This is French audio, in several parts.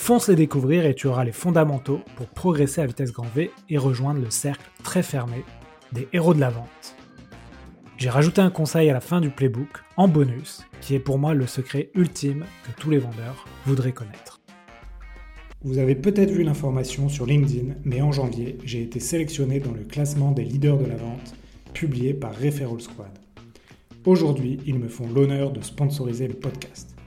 Fonce les découvrir et tu auras les fondamentaux pour progresser à vitesse grand V et rejoindre le cercle très fermé des héros de la vente. J'ai rajouté un conseil à la fin du playbook, en bonus, qui est pour moi le secret ultime que tous les vendeurs voudraient connaître. Vous avez peut-être vu l'information sur LinkedIn, mais en janvier, j'ai été sélectionné dans le classement des leaders de la vente, publié par Referral Squad. Aujourd'hui, ils me font l'honneur de sponsoriser le podcast.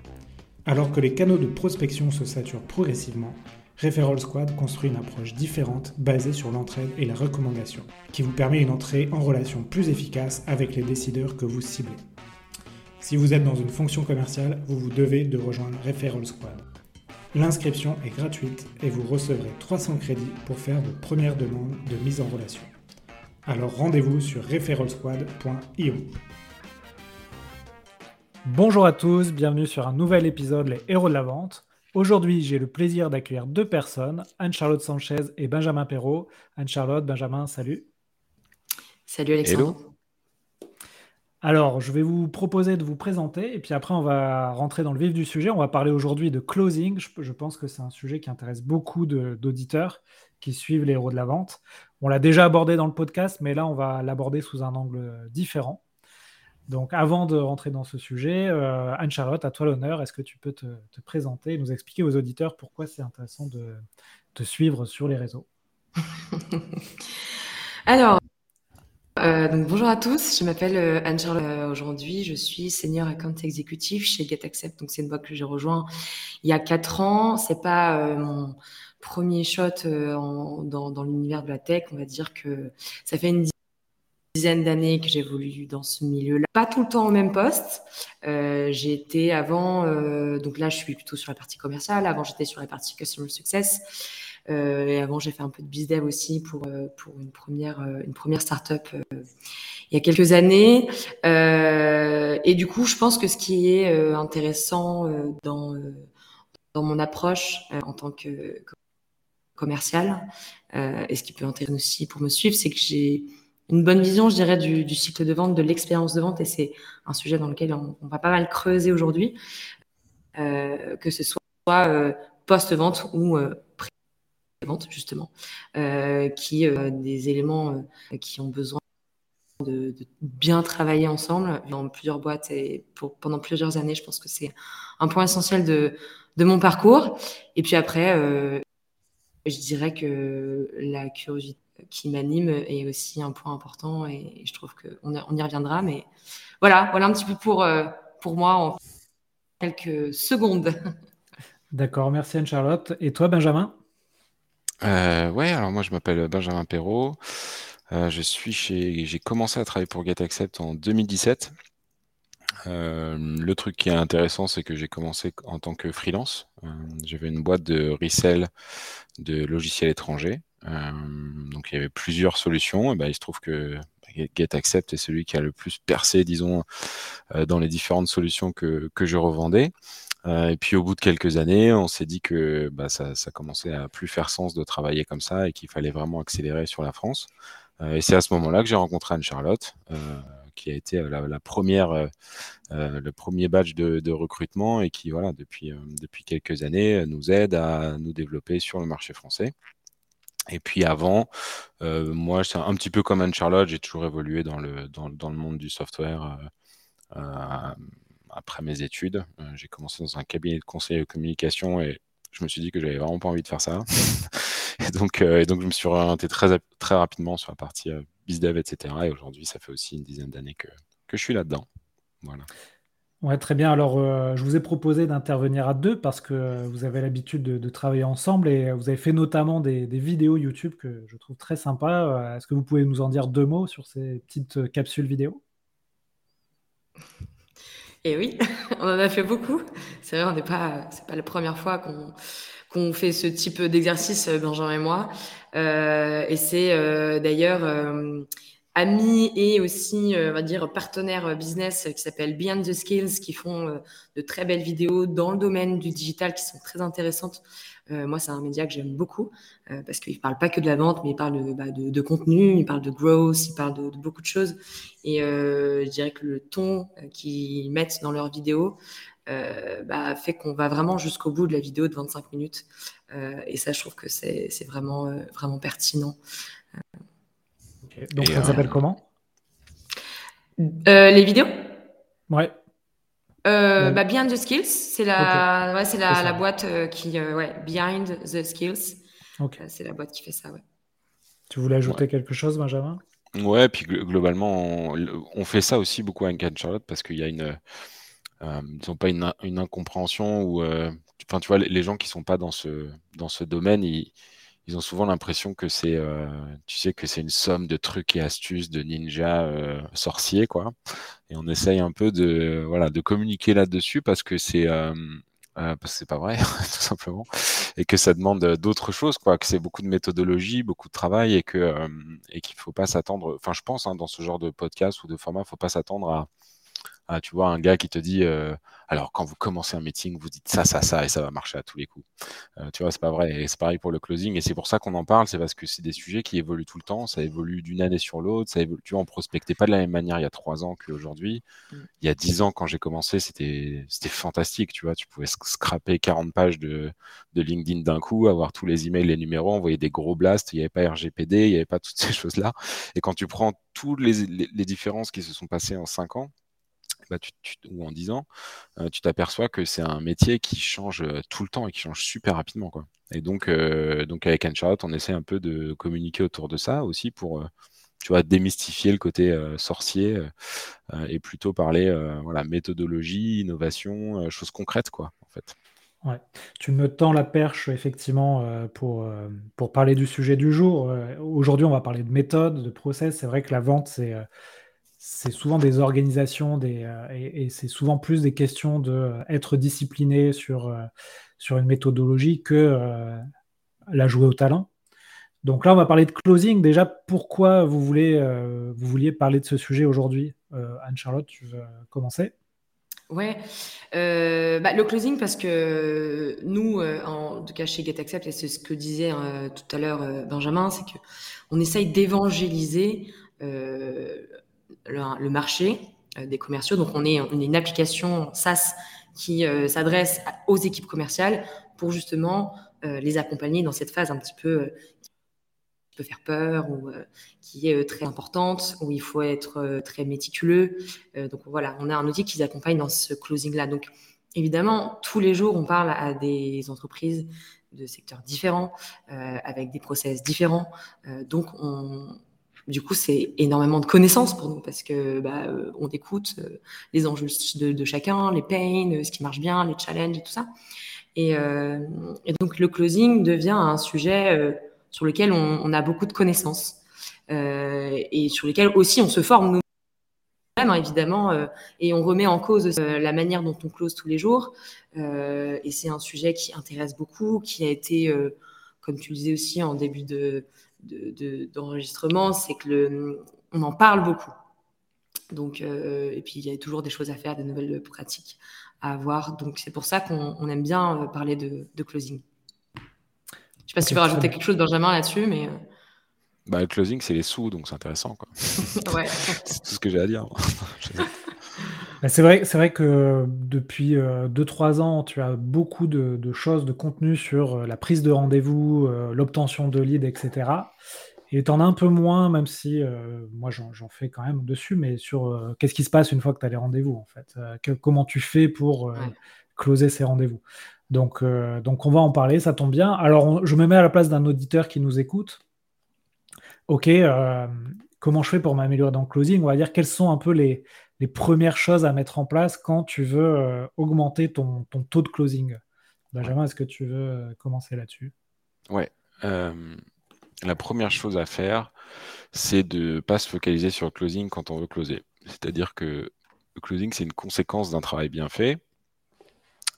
Alors que les canaux de prospection se saturent progressivement, Referral Squad construit une approche différente basée sur l'entraide et la recommandation, qui vous permet une entrée en relation plus efficace avec les décideurs que vous ciblez. Si vous êtes dans une fonction commerciale, vous vous devez de rejoindre Referral Squad. L'inscription est gratuite et vous recevrez 300 crédits pour faire vos premières demandes de mise en relation. Alors rendez-vous sur referralsquad.io. Bonjour à tous, bienvenue sur un nouvel épisode Les Héros de la Vente. Aujourd'hui, j'ai le plaisir d'accueillir deux personnes, Anne-Charlotte Sanchez et Benjamin Perrault. Anne-Charlotte, Benjamin, salut. Salut Alexandre. Alors, je vais vous proposer de vous présenter et puis après, on va rentrer dans le vif du sujet. On va parler aujourd'hui de closing. Je, pense que c'est un sujet qui intéresse beaucoup d'auditeurs qui suivent les héros de la vente. On l'a déjà abordé dans le podcast, mais là, on va l'aborder sous un angle différent. Donc, avant de rentrer dans ce sujet, euh, Anne-Charlotte, à toi l'honneur. Est-ce que tu peux te, présenter et nous expliquer aux auditeurs pourquoi c'est intéressant de te suivre sur les réseaux? Alors, euh, donc bonjour à tous, je m'appelle euh, Anne-Charlotte. Aujourd'hui, je suis senior account exécutif chez GetAccept. Donc, c'est une boîte que j'ai rejoint il y a quatre ans. C'est pas mon premier shot dans, dans l'univers de la tech. On va dire que ça fait une dizaine d'années que j'évolue dans ce milieu-là. Pas tout le temps au même poste. Euh, j'ai été avant, euh, donc là je suis plutôt sur la partie commerciale. Avant j'étais sur la partie customer success. Euh, et avant j'ai fait un peu de bizdev aussi pour euh, pour une première euh, une première startup il y a quelques années. et du coup je pense que ce qui est intéressant dans dans mon approche en tant que commercial et ce qui peut intéresser aussi pour me suivre, c'est que j'ai une bonne vision, je dirais, du, cycle de vente, de l'expérience de vente, et c'est un sujet dans lequel on, va pas mal creuser aujourd'hui, euh, que ce soit euh, post-vente ou euh, pré-vente, justement, qui des éléments qui ont besoin de, bien travailler ensemble dans plusieurs boîtes et pour, pendant plusieurs années. Je pense que c'est un point essentiel de, de mon parcours. Et puis après, je dirais que la curiosité qui m'anime est aussi un point important et je trouve qu'on on y reviendra. Mais voilà, voilà un petit peu pour, euh, pour moi en quelques secondes. D'accord, merci Anne-Charlotte. Et toi, Benjamin? Euh, Ouais, alors moi je m'appelle Benjamin Perrault. Euh, je suis chez, j'ai commencé à travailler pour GetAccept en 2017. le truc qui est intéressant, c'est que j'ai commencé en tant que freelance. J'avais une boîte de resell de logiciels étrangers. Donc il y avait plusieurs solutions. Ben, il se trouve que GetAccept est celui qui a le plus percé, disons, dans les différentes solutions que, je revendais. Et puis au bout de quelques années, on s'est dit que bah, ça, ça, commençait à plus faire sens de travailler comme ça et qu'il fallait vraiment accélérer sur la France. Et c'est à ce moment-là que j'ai rencontré Anne-Charlotte, qui a été la, première, le premier badge de, de, recrutement et qui, voilà, depuis, depuis quelques années, nous aide à nous développer sur le marché français. Et puis avant, euh, moi, c'est un petit peu comme Anne-Charlotte, j'ai toujours évolué dans le, dans, le monde du software euh, euh, après mes études. j'ai commencé dans un cabinet de conseil de communication et je me suis dit que j'avais vraiment pas envie de faire ça. et, donc, et donc, je me suis orienté très, très rapidement sur la partie BizDev, etc. Et aujourd'hui, ça fait aussi une dizaine d'années que, que je suis là-dedans. Voilà. Ouais, très bien. Alors, euh, je vous ai proposé d'intervenir à deux parce que vous avez l'habitude de, travailler ensemble et vous avez fait notamment des, vidéos YouTube que je trouve très sympas. Euh, est-ce que vous pouvez nous en dire deux mots sur ces petites euh, capsules vidéo? Eh oui, on en a fait beaucoup. C'est vrai, on n'est pas, pas la première fois qu'on qu'on fait ce type d'exercice, Benjamin et moi. et c'est d'ailleurs amis et aussi, on va dire, partenaires business qui s'appellent Beyond the Skills, qui font de très belles vidéos dans le domaine du digital qui sont très intéressantes euh, moi, c'est un média que j'aime beaucoup euh, parce qu'il ne parle pas que de la vente, mais il parle de, bah, contenu, il parle de growth, il parle de, beaucoup de choses. Et euh, je dirais que le ton qu'ils mettent dans leurs vidéos bah, fait qu'on va vraiment jusqu'au bout de la vidéo de 25 minutes. et ça, je trouve que c'est vraiment, vraiment pertinent. Donc, ça s'appelle comment? Les vidéos? Ouais. Euh, bah, Behind the Skills, c'est la, ouais, c'est la, la, boîte euh, qui, euh, ouais, Behind the Skills. c'est la boîte qui fait ça, ouais. Tu voulais ajouter quelque chose, Benjamin? Ouais, puis globalement, on, fait ça aussi beaucoup avec Anne Charlotte parce qu'il y a une, ils pas une, une incompréhension ou, enfin, tu vois, les gens qui sont pas dans ce, dans ce domaine, ils, ils ont souvent l'impression que c'est, euh, tu sais, que c'est une somme de trucs et astuces de ninja euh, sorciers, quoi. Et on essaye un peu de, voilà, de communiquer là-dessus parce que c'est, euh, parce que c'est pas vrai, tout simplement, et que ça demande d'autres choses, quoi. Que c'est beaucoup de méthodologie, beaucoup de travail, et que, et qu'il faut pas s'attendre. Enfin, je pense, hein, dans ce genre de podcast ou de format, faut pas s'attendre à ah, tu vois, un gars qui te dit, euh, alors quand vous commencez un meeting, vous dites ça, ça, ça, et ça va marcher à tous les coups. Euh, tu vois, c'est pas vrai. Et c'est pareil pour le closing. Et c'est pour ça qu'on en parle, c'est parce que c'est des sujets qui évoluent tout le temps. Ça évolue d'une année sur l'autre. Ça évolue, tu vois, on prospectait pas de la même manière il y a trois ans qu'aujourd'hui. Mm. Il y a dix ans, quand j'ai commencé, c'était, c'était fantastique. Tu vois, tu pouvais scraper 40 pages de, de LinkedIn d'un coup, avoir tous les emails, les numéros, envoyer des gros blasts. Il n'y avait pas RGPD, il n'y avait pas toutes ces choses-là. Et quand tu prends toutes les, les différences qui se sont passées en cinq ans, bah, ou en 10 ans, euh, tu t'aperçois que c'est un métier qui change euh, tout le temps et qui change super rapidement. Quoi. Et donc, euh, donc avec Charlotte, on essaie un peu de communiquer autour de ça aussi pour tu vois, démystifier le côté sorcier et plutôt parler voilà, méthodologie, innovation, choses concrètes, quoi, en fait. Tu me tends la perche, effectivement, pour, pour parler du sujet du jour. Aujourd'hui, on va parler de méthode, de process. C'est vrai que la vente, c'est c'est souvent des organisations des, euh, et, c'est souvent plus des questions de euh, discipliné sur, euh, sur une méthodologie que la jouer au talent. Donc là, on va parler de closing. Déjà, pourquoi vous, voulez, vous vouliez parler de ce sujet aujourd'hui Anne-Charlotte, tu veux commencer? Ouais, bah, le closing parce que nous, en tout cas chez GetAccept, et c'est ce que disait tout à l'heure Benjamin, c'est que on essaye d'évangéliser le, marché euh, des commerciaux. Donc, on est, une application SaaS qui euh, s'adresse aux équipes commerciales pour justement euh, les accompagner dans cette phase un petit peu qui peut faire peur ou qui est très importante, où il faut être très méticuleux. donc voilà, on a un outil qui les accompagne dans ce closing-là. Donc évidemment, tous les jours, on parle à des entreprises de secteurs différents, avec des process différents. donc on, du coup, c'est énormément de connaissances pour nous parce que bah, euh, on écoute euh, les enjeux de, chacun, les pains, euh, ce qui marche bien, les challenges et tout ça. Et, donc le closing devient un sujet sur lequel on, a beaucoup de connaissances et sur lequel aussi on se forme nous-mêmes hein, évidemment et on remet en cause la manière dont on close tous les jours. et c'est un sujet qui intéresse beaucoup, qui a été, comme tu le disais aussi en début de d'enregistrement, c'est que le, on en parle beaucoup. Donc, euh, et puis il y a toujours des choses à faire, des nouvelles pratiques à avoir. Donc c'est pour ça qu'on aime bien euh, parler de, closing. Je ne sais pas si tu veux rajouter quelque chose, Benjamin, là-dessus, mais. Euh. Bah, le closing, c'est les sous, donc c'est intéressant. ouais. c'est tout ce que j'ai à dire. Bah, c'est vrai, c'est vrai que depuis 2-3 ans, tu as beaucoup de, choses, de contenu sur la prise de rendez-vous, l'obtention de leads, etc. Et tu en as un peu moins, même si moi j'en, fais quand même dessus, mais sur qu'est-ce qui se passe une fois que tu as les rendez-vous, en fait? comment tu fais pour closer ces rendez-vous? Donc, donc on va en parler, ça tombe bien. Alors je me mets à la place d'un auditeur qui nous écoute. Ok, comment je fais pour m'améliorer dans le closing? On va dire quels sont un peu les, les premières choses à mettre en place quand tu veux euh, augmenter ton, taux de closing. Benjamin, est-ce que tu veux euh, commencer là-dessus? Ouais. Euh, la première chose à faire, c'est de ne pas se focaliser sur le closing quand on veut closer. C'est-à-dire que le closing, c'est une conséquence d'un travail bien fait.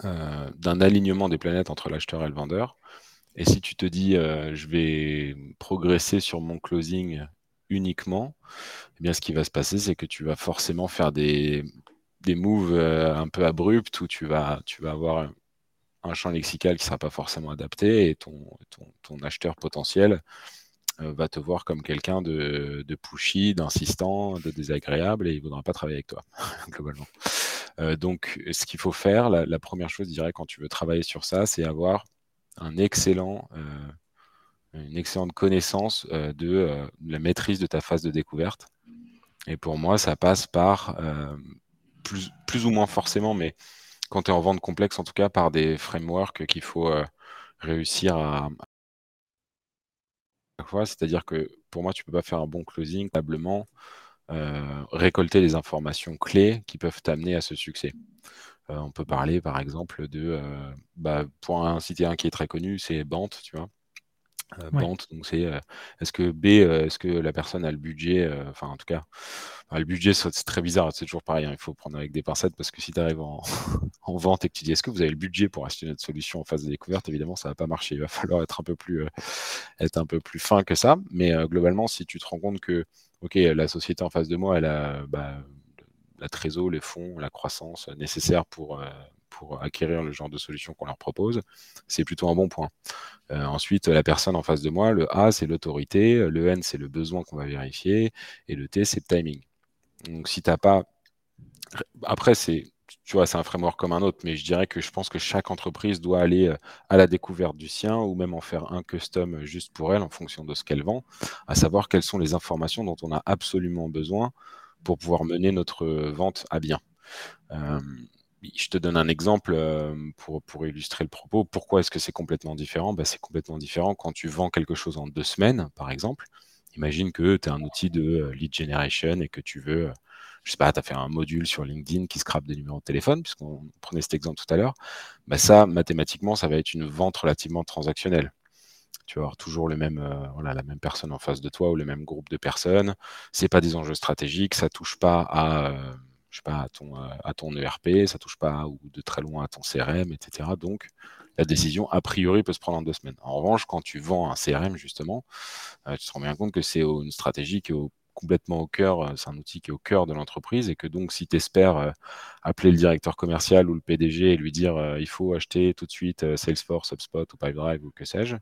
d'un alignement des planètes entre l'acheteur et le vendeur. Et si tu te dis, je vais progresser sur mon closing uniquement, eh bien, ce qui va se passer, c'est que tu vas forcément faire des, des moves un peu abrupts où tu vas, avoir un champ lexical qui ne sera pas forcément adapté et ton, acheteur potentiel euh, va te voir comme quelqu'un de, de, pushy, d'insistant, de désagréable et il ne voudra pas travailler avec toi, globalement. Euh, donc, ce qu'il faut faire, la, première chose, je dirais, quand tu veux travailler sur ça, c'est avoir un excellent, euh, une excellente connaissance de la maîtrise de ta phase de découverte. Et pour moi, ça passe par, plus, plus ou moins forcément, mais quand tu es en vente complexe, en tout cas, par des frameworks qu'il faut euh, réussir à. C'est-à-dire que pour moi, tu ne peux pas faire un bon closing tablement, euh, récolter les informations clés qui peuvent t'amener à ce succès. Euh, on peut parler par exemple de, bah, pour un citer qui est très connu, c'est Bant, tu vois. Euh, donc c'est euh, est-ce que B, euh, est-ce que la personne a le budget, enfin en tout cas, le budget c'est très bizarre, c'est toujours pareil, hein, il faut prendre avec des pincettes parce que si tu arrives en, vente et que tu dis est-ce que vous avez le budget pour acheter notre solution en phase de découverte, évidemment ça va pas marcher, il va falloir être un peu plus, être un peu plus fin que ça, mais globalement si tu te rends compte que ok la société en face de moi elle a bah, la trésor, les fonds, la croissance nécessaire pour pour acquérir le genre de solution qu'on leur propose, c'est plutôt un bon point. Euh, ensuite, la personne en face de moi, le A, c'est l'autorité, le N, c'est le besoin qu'on va vérifier, et le T, c'est le timing. Donc, si tu n'as pas. Après, c'est. Tu vois, c'est un framework comme un autre, mais je dirais que je pense que chaque entreprise doit aller euh, à la découverte du sien ou même en faire un custom juste pour elle en fonction de ce qu'elle vend, à savoir quelles sont les informations dont on a absolument besoin pour pouvoir mener notre vente à bien. Euh, je te donne un exemple euh, pour, illustrer le propos. Pourquoi est-ce que c'est complètement différent? Bah, C'est complètement différent quand tu vends quelque chose en deux semaines, par exemple. Imagine que tu as un outil de euh, lead generation et que tu veux, euh, je sais pas, tu as fait un module sur LinkedIn qui scrape des numéros de téléphone, puisqu'on prenait cet exemple tout à l'heure. Bah, ça, mathématiquement, ça va être une vente relativement transactionnelle. Tu vas avoir toujours le même, voilà, la même personne en face de toi ou le même groupe de personnes. C'est pas des enjeux stratégiques, ça touche pas à pas, à ton, euh, à ton ERP, ça touche pas ou de très loin à ton CRM, etc. Donc, la décision, a priori, peut se prendre en deux semaines. En revanche, quand tu vends un CRM, justement, euh, tu te rends bien compte que c'est une stratégie qui est complètement au cœur, euh, c'est un outil qui est au cœur de l'entreprise et que donc, si tu espères appeler le directeur commercial ou le PDG et lui dire il faut acheter tout de suite Salesforce, HubSpot ou Pipedrive ou que sais-je,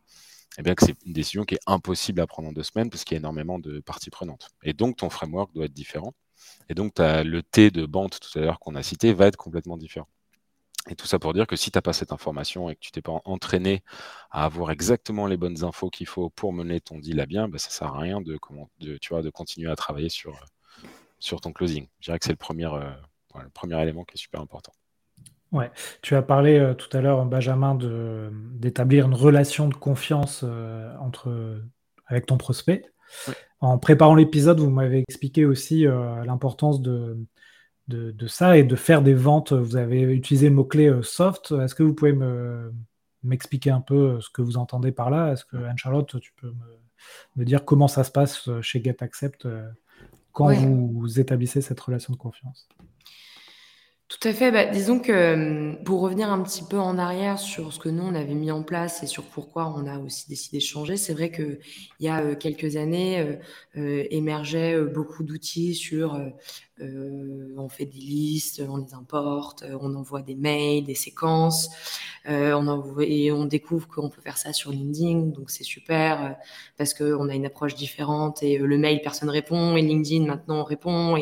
eh bien que c'est une décision qui est impossible à prendre en deux semaines parce qu'il y a énormément de parties prenantes. Et donc, ton framework doit être différent. Et donc, as le T de Bant tout à l'heure qu'on a cité va être complètement différent. Et tout ça pour dire que si tu n'as pas cette information et que tu t'es pas entraîné à avoir exactement les bonnes infos qu'il faut pour mener ton deal à bien, bah, ça ne sert à rien de, tu vois, de continuer à travailler sur, sur ton closing. Je dirais que c'est le premier, euh, le premier élément qui est super important. Ouais, tu as parlé euh, tout à l'heure, Benjamin, d'établir une relation de confiance euh, entre, avec ton prospect. En préparant l'épisode, vous m'avez expliqué aussi euh, l'importance de, de, ça et de faire des ventes. Vous avez utilisé le mot-clé euh, soft. Est-ce que vous pouvez m'expliquer un peu euh, ce que vous entendez par là? Est-ce que Anne-Charlotte, tu peux me, dire comment ça se passe chez GetAccept quand vous établissez cette relation de confiance? Tout à fait. Bah, disons que pour revenir un petit peu en arrière sur ce que nous, on avait mis en place et sur pourquoi on a aussi décidé de changer, c'est vrai qu'il y a quelques années, émergeaient beaucoup d'outils sur on fait des listes, on les importe, on envoie des mails, des séquences, on et on découvre qu'on peut faire ça sur LinkedIn, donc c'est super parce qu'on a une approche différente et le mail, personne répond, et LinkedIn, maintenant, on répond.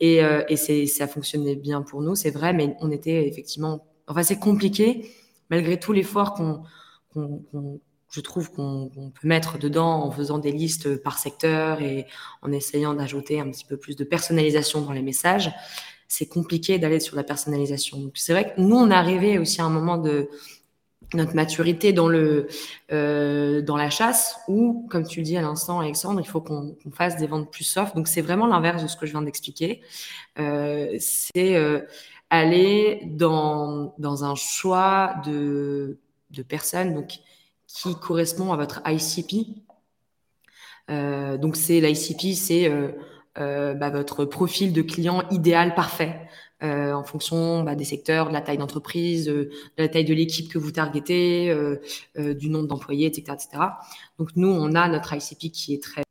Et, euh, et ça fonctionnait bien pour nous, c'est vrai, mais on était effectivement. Enfin, c'est compliqué, malgré tout l'effort qu'on, qu'on, je trouve qu'on, peut mettre dedans en faisant des listes par secteur et en essayant d'ajouter un petit peu plus de personnalisation dans les messages. C'est compliqué d'aller sur la personnalisation. C'est vrai que nous, on arrivé aussi à un moment de, notre maturité dans le euh, dans la chasse ou comme tu le dis à l'instant Alexandre il faut qu'on fasse des ventes plus soft. Donc c'est vraiment l'inverse de ce que je viens d'expliquer. Euh, c'est euh, aller dans dans un choix de de personnes donc qui correspond à votre ICP donc c'est l'ICP c'est bah, votre profil de client idéal parfait en fonction bah, des secteurs, de la taille d'entreprise, de la taille de l'équipe que vous targetez, du nombre d'employés, etc., etc. Donc nous, on a notre ICP qui est très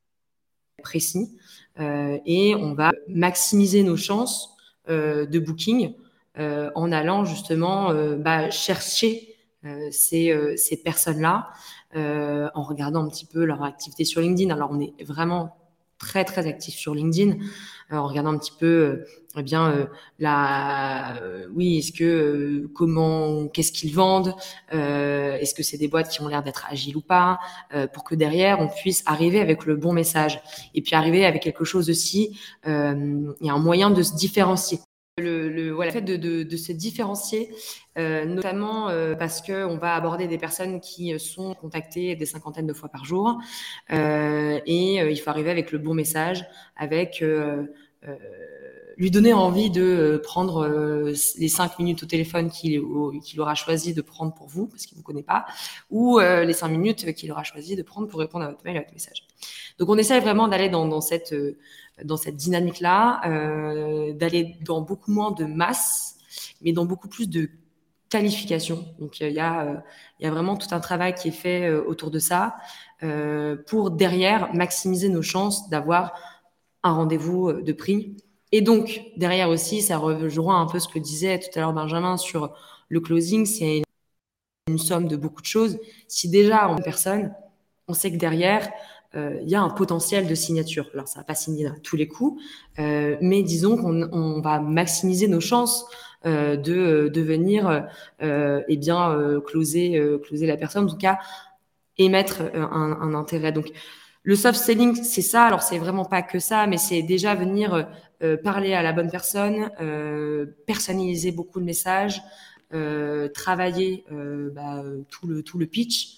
précis et on va maximiser nos chances de booking en allant justement bah, chercher ces, ces personnes-là en regardant un petit peu leur activité sur LinkedIn. Alors on est vraiment très très actif sur LinkedIn euh, en regardant un petit peu euh, eh bien euh, la oui est-ce que comment qu'est-ce qu'ils vendent est-ce que c'est des boîtes qui ont l'air d'être agiles ou pas pour que derrière on puisse arriver avec le bon message. Et puis arriver avec quelque chose aussi il y a un moyen de se différencier le, le, voilà, fait de, de, se différencier, euh, notamment euh, parce qu'on va aborder des personnes qui sont contactées des cinquantaines de fois par jour, euh, et euh, il faut arriver avec le bon message, avec lui donner envie de prendre les cinq minutes au téléphone qu'il qu'il aura choisi de prendre pour vous, parce qu'il vous connaît pas, ou les cinq minutes qu'il aura choisi de prendre pour répondre à votre mail, à votre message. Donc on essaie vraiment d'aller dans cette dans cette dynamique-là, euh, d'aller dans beaucoup moins de masse, mais dans beaucoup plus de qualification. Donc il y a, euh, il y a vraiment tout un travail qui est fait euh, autour de ça euh, pour derrière maximiser nos chances d'avoir un rendez-vous de prix. Et donc derrière aussi, ça rejoint un peu ce que disait tout à l'heure Benjamin sur le closing, c'est une somme de beaucoup de choses. Si déjà en personne, on sait que derrière, euh, il y a un potentiel de signature. Alors, ça va pas signer tous les coups, euh, mais disons qu'on on va maximiser nos chances euh, de, venir eh bien closer, closer la personne, en tout cas émettre un, un intérêt. Donc, le soft selling, c'est ça. Alors, c'est vraiment pas que ça, mais c'est déjà venir parler à la bonne personne, personnaliser beaucoup le message, travailler bah, tout le tout le pitch.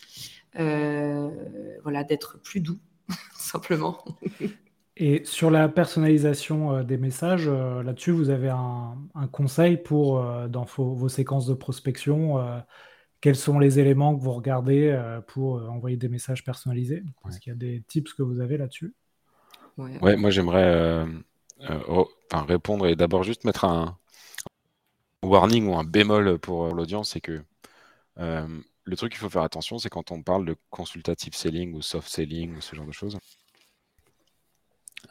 Euh, voilà, d'être plus doux, simplement. Et sur la personnalisation euh, des messages, euh, là-dessus, vous avez un, conseil pour, dans vos, séquences de prospection, quels sont les éléments que vous regardez pour envoyer des messages personnalisés? Est-ce qu'il y a des tips que vous avez là-dessus ouais. moi j'aimerais répondre et d'abord juste mettre un warning ou un bémol pour l'audience, c'est que le truc qu'il faut faire attention, c'est quand on parle de consultative selling ou soft selling ou ce genre de choses,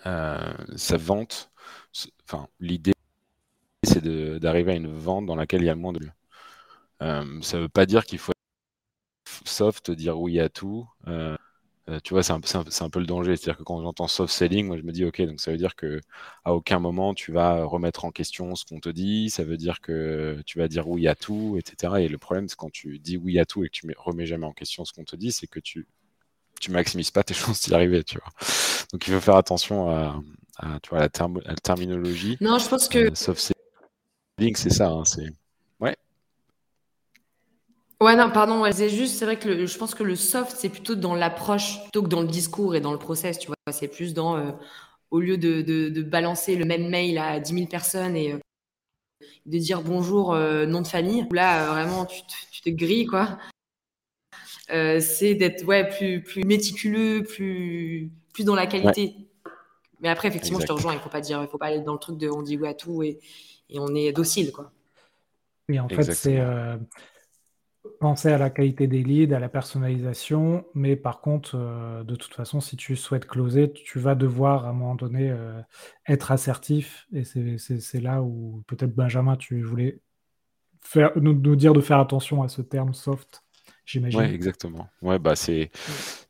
euh, ça vente. Enfin, l'idée, c'est d'arriver à une vente dans laquelle il y a le moins de lieux. Euh, ça ne veut pas dire qu'il faut être soft, dire oui à tout. Euh, euh, tu vois, c'est un, un, peu le danger. C'est-à-dire que quand j'entends soft selling, moi je me dis, ok, donc ça veut dire que à aucun moment tu vas remettre en question ce qu'on te dit. Ça veut dire que tu vas dire oui à tout, etc. Et le problème, c'est quand tu dis oui à tout et que tu remets jamais en question ce qu'on te dit, c'est que tu tu maximises pas tes chances d'y arriver, tu vois. Donc il faut faire attention à, tu vois, la, la, terminologie. Non, je pense que euh, soft selling, c'est ça. Hein, c'est Ouais, non, pardon, c'est juste, c'est vrai que je pense que le soft, c'est plutôt dans l'approche plutôt que dans le discours et dans le process, tu vois. C'est plus dans, euh, au lieu de, de, balancer le même mail à 10 000 personnes et euh, de dire bonjour, euh, nom de famille, là, vraiment, tu te, tu te grilles, quoi. c'est d'être ouais, plus, plus méticuleux, plus, plus dans la qualité. Mais après, effectivement, je te rejoins, il faut pas dire, il faut pas aller dans le truc de on dit oui à tout et, et on est docile, quoi. Oui, en fait, c'est penser à la qualité des leads, à la personnalisation, mais par contre, euh, de toute façon, si tu souhaites closer, tu vas devoir à un moment donné euh, être assertif. Et c'est là où peut-être Benjamin, tu voulais faire, nous, dire de faire attention à ce terme soft, j'imagine. Oui, exactement. Ouais, bah c'est,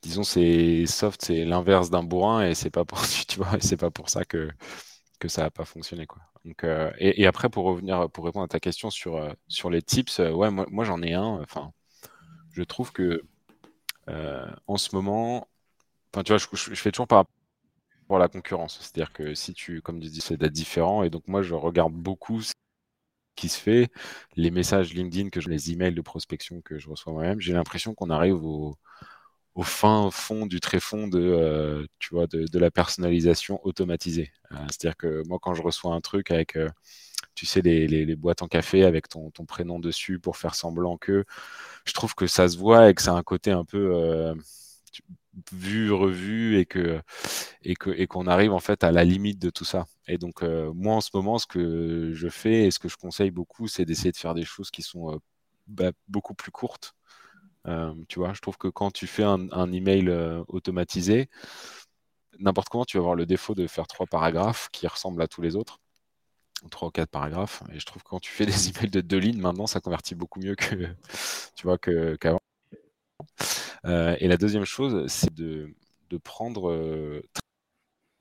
disons, c'est soft, c'est l'inverse d'un bourrin et c'est pas pour, tu vois, c'est pas pour ça que que ça n'a pas fonctionné, quoi. Euh, et, après, pour revenir, pour répondre à ta question sur, euh, sur les tips, euh, ouais, moi, j'en ai un. Enfin, je trouve que en ce moment, tu vois, je, fais toujours par rapport à la concurrence. C'est-à-dire que si tu, comme tu dis, c'est d'être différent. Et donc, moi, je regarde beaucoup ce qui se fait, les messages LinkedIn que je, les emails de prospection que je reçois moi-même. J'ai l'impression qu'on arrive au, au fin fond du tréfond de, euh, tu vois, de, la personnalisation automatisée. Euh, c'est-à-dire que moi, quand je reçois un truc avec, euh, tu sais, les, boîtes en café avec ton, prénom dessus pour faire semblant que, je trouve que ça se voit et que ça a un côté un peu vu, revu et que et que et qu'on arrive en fait à la limite de tout ça. Et donc moi en ce moment, ce que je fais et ce que je conseille beaucoup, c'est d'essayer de faire des choses qui sont bah, beaucoup plus courtes. Tu vois, je trouve que quand tu fais un, email automatisé, n'importe comment, tu vas avoir le défaut de faire trois paragraphes qui ressemblent à tous les autres trois ou quatre paragraphes. Et je trouve que quand tu fais des emails de deux lignes, maintenant, ça convertit beaucoup mieux que, tu vois, qu'avant. Euh, et la deuxième chose, c'est de, prendre euh,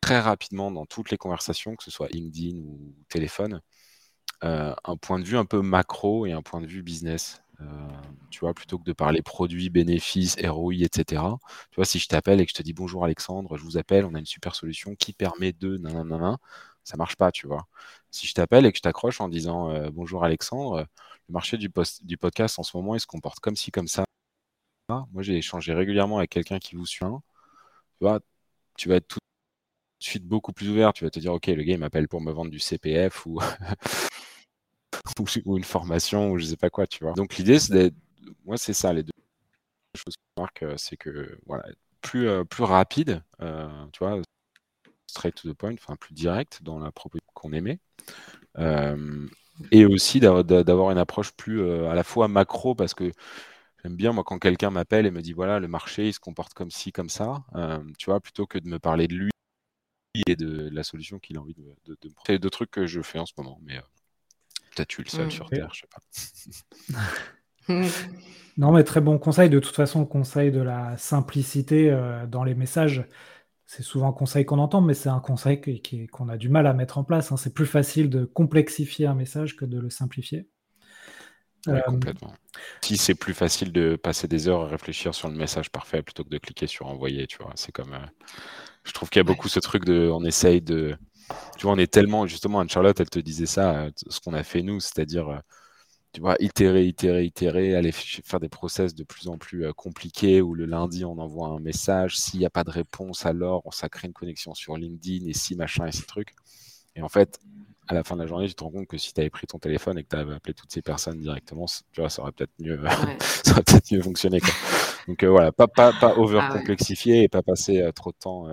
très rapidement dans toutes les conversations, que ce soit LinkedIn ou téléphone, euh, un point de vue un peu macro et un point de vue business. Tu vois, plutôt que de parler produits, bénéfices, ROI, etc. Tu vois, si je t'appelle et que je te dis bonjour Alexandre, je vous appelle, on a une super solution qui permet de nanana, ça marche pas, tu vois. Si je t'appelle et que je t'accroche en disant euh, bonjour Alexandre, le marché du, du, podcast en ce moment, il se comporte comme ci, comme ça. Moi, j'ai échangé régulièrement avec quelqu'un qui vous suit. Tu vois, tu vas être tout de suite beaucoup plus ouvert. Tu vas te dire, OK, le gars, il m'appelle pour me vendre du CPF ou, ou une formation ou je sais pas quoi, tu vois. Donc, l'idée, c'est d'être, moi, c'est ça, les deux choses que je marque, euh, c'est que, voilà, plus, euh, plus rapide, tu vois, straight to the point, enfin plus direct dans la proposition qu'on aimait. Euh, et aussi d'avoir une approche plus euh, à la fois macro parce que j'aime bien moi quand quelqu'un m'appelle et me dit voilà le marché il se comporte comme ci comme ça euh, tu vois plutôt que de me parler de lui et de, la solution qu'il a envie de, de, de me c'est deux trucs que je fais en ce moment mais peut-être tu es le seul mmh. sur terre je sais pas non mais très bon conseil de toute façon le conseil de la simplicité dans les messages c'est souvent un conseil qu'on entend, mais c'est un conseil qu'on a du mal à mettre en place. Hein. C'est plus facile de complexifier un message que de le simplifier. Euh, complètement. Si c'est plus facile de passer des heures à réfléchir sur le message parfait plutôt que de cliquer sur envoyer, tu vois. C'est comme. Euh, je trouve qu'il y a beaucoup ce truc de. On essaye de. Tu vois, on est tellement. Justement, Anne-Charlotte, elle te disait ça, euh, ce qu'on a fait nous, c'est-à-dire tu vois, itérer, itérer, itérer, aller faire des process de plus en plus euh, compliqués où le lundi on envoie un message, s'il n'y a pas de réponse, alors ça crée une connexion sur LinkedIn et si machin et ces trucs. Et en fait, à la fin de la journée, tu te rends compte que si tu avais pris ton téléphone et que tu avais appelé toutes ces personnes directement, tu vois, ça aurait peut-être mieux, ça aurait peut-être mieux fonctionné. Quoi. Donc euh, voilà, pas, pas, pas over complexifier et pas passer euh, trop de temps.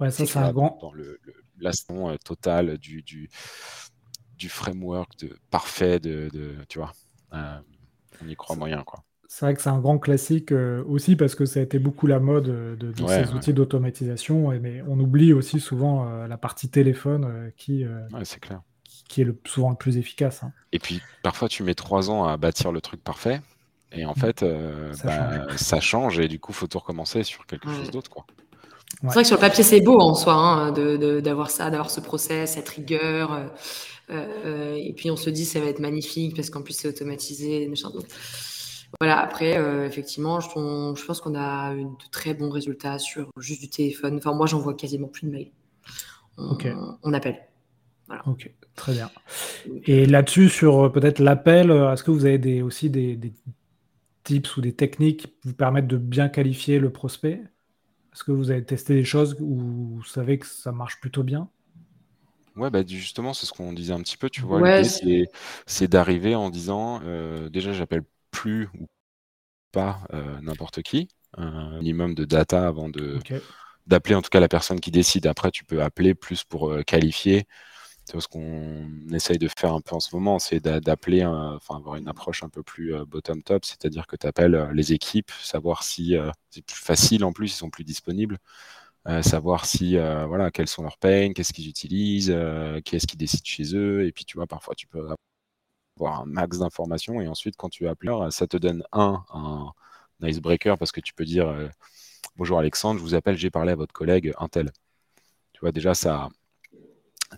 ouais, ça c'est un grand. Dans le, le total du, du du framework de, parfait de, tu vois. Euh, on y croit moyen, quoi. C'est vrai que c'est un grand classique euh, aussi parce que ça a été beaucoup la mode euh, de, ces outils d'automatisation, mais on oublie aussi souvent la partie téléphone qui, c'est clair. qui, est le, souvent le plus efficace. Hein. Et puis parfois tu mets trois ans à bâtir le truc parfait, et en mmh. fait ça, bah, change. ça, change. et du coup faut tout recommencer sur quelque chose d'autre. quoi. C'est vrai que sur le papier c'est beau en soi hein, d'avoir ça, d'avoir ce process, cette rigueur. Euh, et puis on se dit ça va être magnifique parce qu'en plus c'est automatisé. voilà, après, euh, effectivement, je, je pense qu'on a eu de très bons résultats sur juste du téléphone. Enfin, moi, j'en vois quasiment plus de mails. On, on appelle. Voilà. Ok, très bien. Et là-dessus, sur euh, peut-être l'appel, est-ce que vous avez des, aussi des, des, tips ou des techniques qui vous permettent de bien qualifier le prospect? Est-ce que vous avez testé des choses où vous savez que ça marche plutôt bien? Ouais, bah, justement, c'est ce qu'on disait un petit peu, tu vois. l'idée, c'est d'arriver en disant, euh, déjà, j'appelle plus ou pas euh, n'importe qui, un minimum de data avant de d'appeler en tout cas la personne qui décide. Après, tu peux appeler plus pour euh, qualifier. C'est ce qu'on essaye de faire un peu en ce moment, c'est d'appeler, enfin, avoir une approche un peu plus bottom-top, c'est-à-dire que tu appelles les équipes, savoir si c'est plus facile en plus, ils sont plus disponibles. Savoir si voilà quels sont leurs pains, qu'est-ce qu'ils utilisent, euh, qui est-ce qui décide chez eux, et puis tu vois parfois tu peux avoir un max d'informations et ensuite quand tu appelles, ça te donne un, un, icebreaker parce que tu peux dire bonjour Alexandre, je vous appelle, j'ai parlé à votre collègue Intel. Tu vois déjà ça,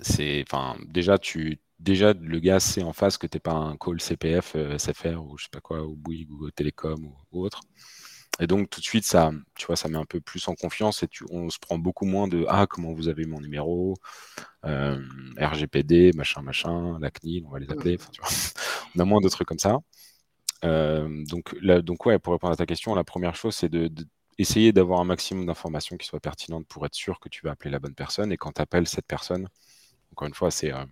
c'est enfin déjà tu déjà le gars sait en face que tu n'es pas un call CPF, SFR ou je sais pas quoi, ou Bouygues ou Télécom ou autre. Et donc tout de suite, ça, tu vois, ça met un peu plus en confiance et tu, on se prend beaucoup moins de ah comment vous avez mon numéro, euh, RGPD, machin machin, la CNIL, on va les appeler. On a moins de trucs comme ça. Euh, donc donc ouais, pour répondre à ta question, la première chose c'est de, essayer d'avoir un maximum d'informations qui soient pertinentes pour être sûr que tu vas appeler la bonne personne. Et quand tu appelles cette personne, encore une fois, c'est euh,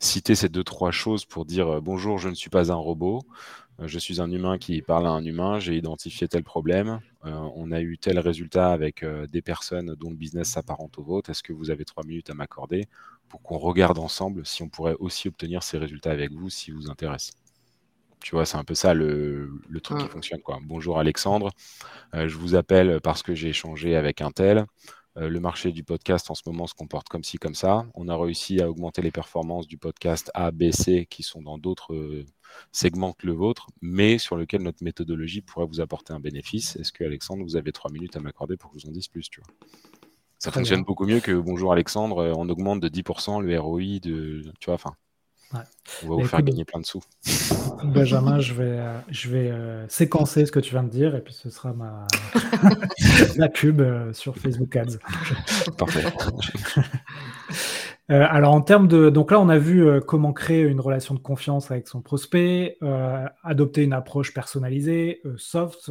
citer ces deux, trois choses pour dire bonjour, je ne suis pas un robot. Je suis un humain qui parle à un humain, j'ai identifié tel problème, on a eu tel résultat avec des personnes dont le business s'apparente au vôtre. Est-ce que vous avez trois minutes à m'accorder pour qu'on regarde ensemble si on pourrait aussi obtenir ces résultats avec vous si vous intéresse? Tu vois, c'est un peu ça le, truc qui fonctionne. Quoi. Bonjour Alexandre, euh, je vous appelle parce que j'ai échangé avec un tel. Euh, le marché du podcast en ce moment se comporte comme ci, comme ça. On a réussi à augmenter les performances du podcast A, B, C qui sont dans d'autres euh, segments que le vôtre, mais sur lequel notre méthodologie pourrait vous apporter un bénéfice. Est-ce que Alexandre, vous avez trois minutes à m'accorder pour que je vous en dise plus tu vois? Ça fonctionne beaucoup mieux que bonjour Alexandre, on augmente de 10% le ROI de. Tu vois, enfin. On va vous faire gagner plein de sous. Benjamin, je vais, euh, je vais euh, séquencer ce que tu viens de dire et puis ce sera ma, ma pub euh, sur Facebook Ads. Parfait. alors en termes de... Donc là, on a vu comment créer une relation de confiance avec son prospect, adopter une approche personnalisée, soft,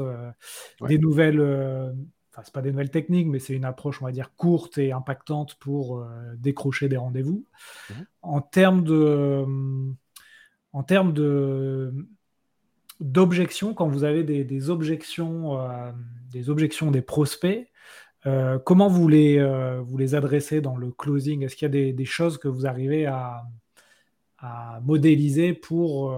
des nouvelles enfin, c'est pas des nouvelles techniques, mais c'est une approche, on va dire, courte et impactante pour euh, décrocher des rendez-vous. Mmh. En termes de, en termes de d'objections, quand vous avez des, objections, euh, des objections des prospects, euh, comment vous les, vous les adressez dans le closing? Est-ce qu'il y a des, choses que vous arrivez à, à modéliser pour,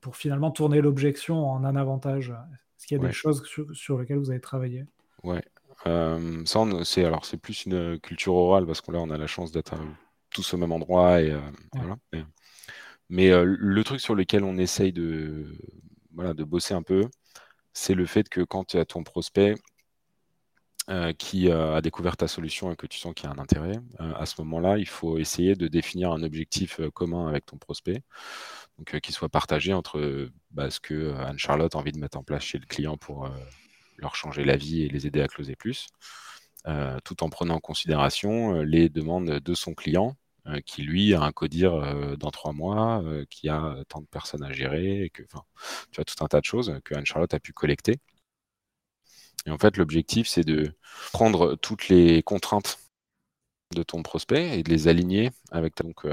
pour finalement tourner l'objection en un avantage? Est-ce qu'il y a des choses sur, sur lesquelles vous avez travaillé? Ouais. Euh, ça, c'est alors c'est plus une culture orale parce que là, on a la chance d'être euh, tous au même endroit et euh, voilà. Mais, le truc sur lequel on essaye de voilà de bosser un peu, c'est le fait que quand tu as ton prospect qui a découvert ta solution et que tu sens qu'il y a un intérêt, à ce moment-là, il faut essayer de définir un objectif commun avec ton prospect, donc qui soit partagé entre bah, ce que Anne-Charlotte a envie de mettre en place chez le client pour leur changer la vie et les aider à closer plus, euh, tout en prenant en considération euh, les demandes de son client, euh, qui lui a un codir dans trois mois, qui a tant de personnes à gérer, que, tu as tout un tas de choses que Anne-Charlotte a pu collecter. Et en fait, l'objectif, c'est de prendre toutes les contraintes de ton prospect et de les aligner avec ta... Donc,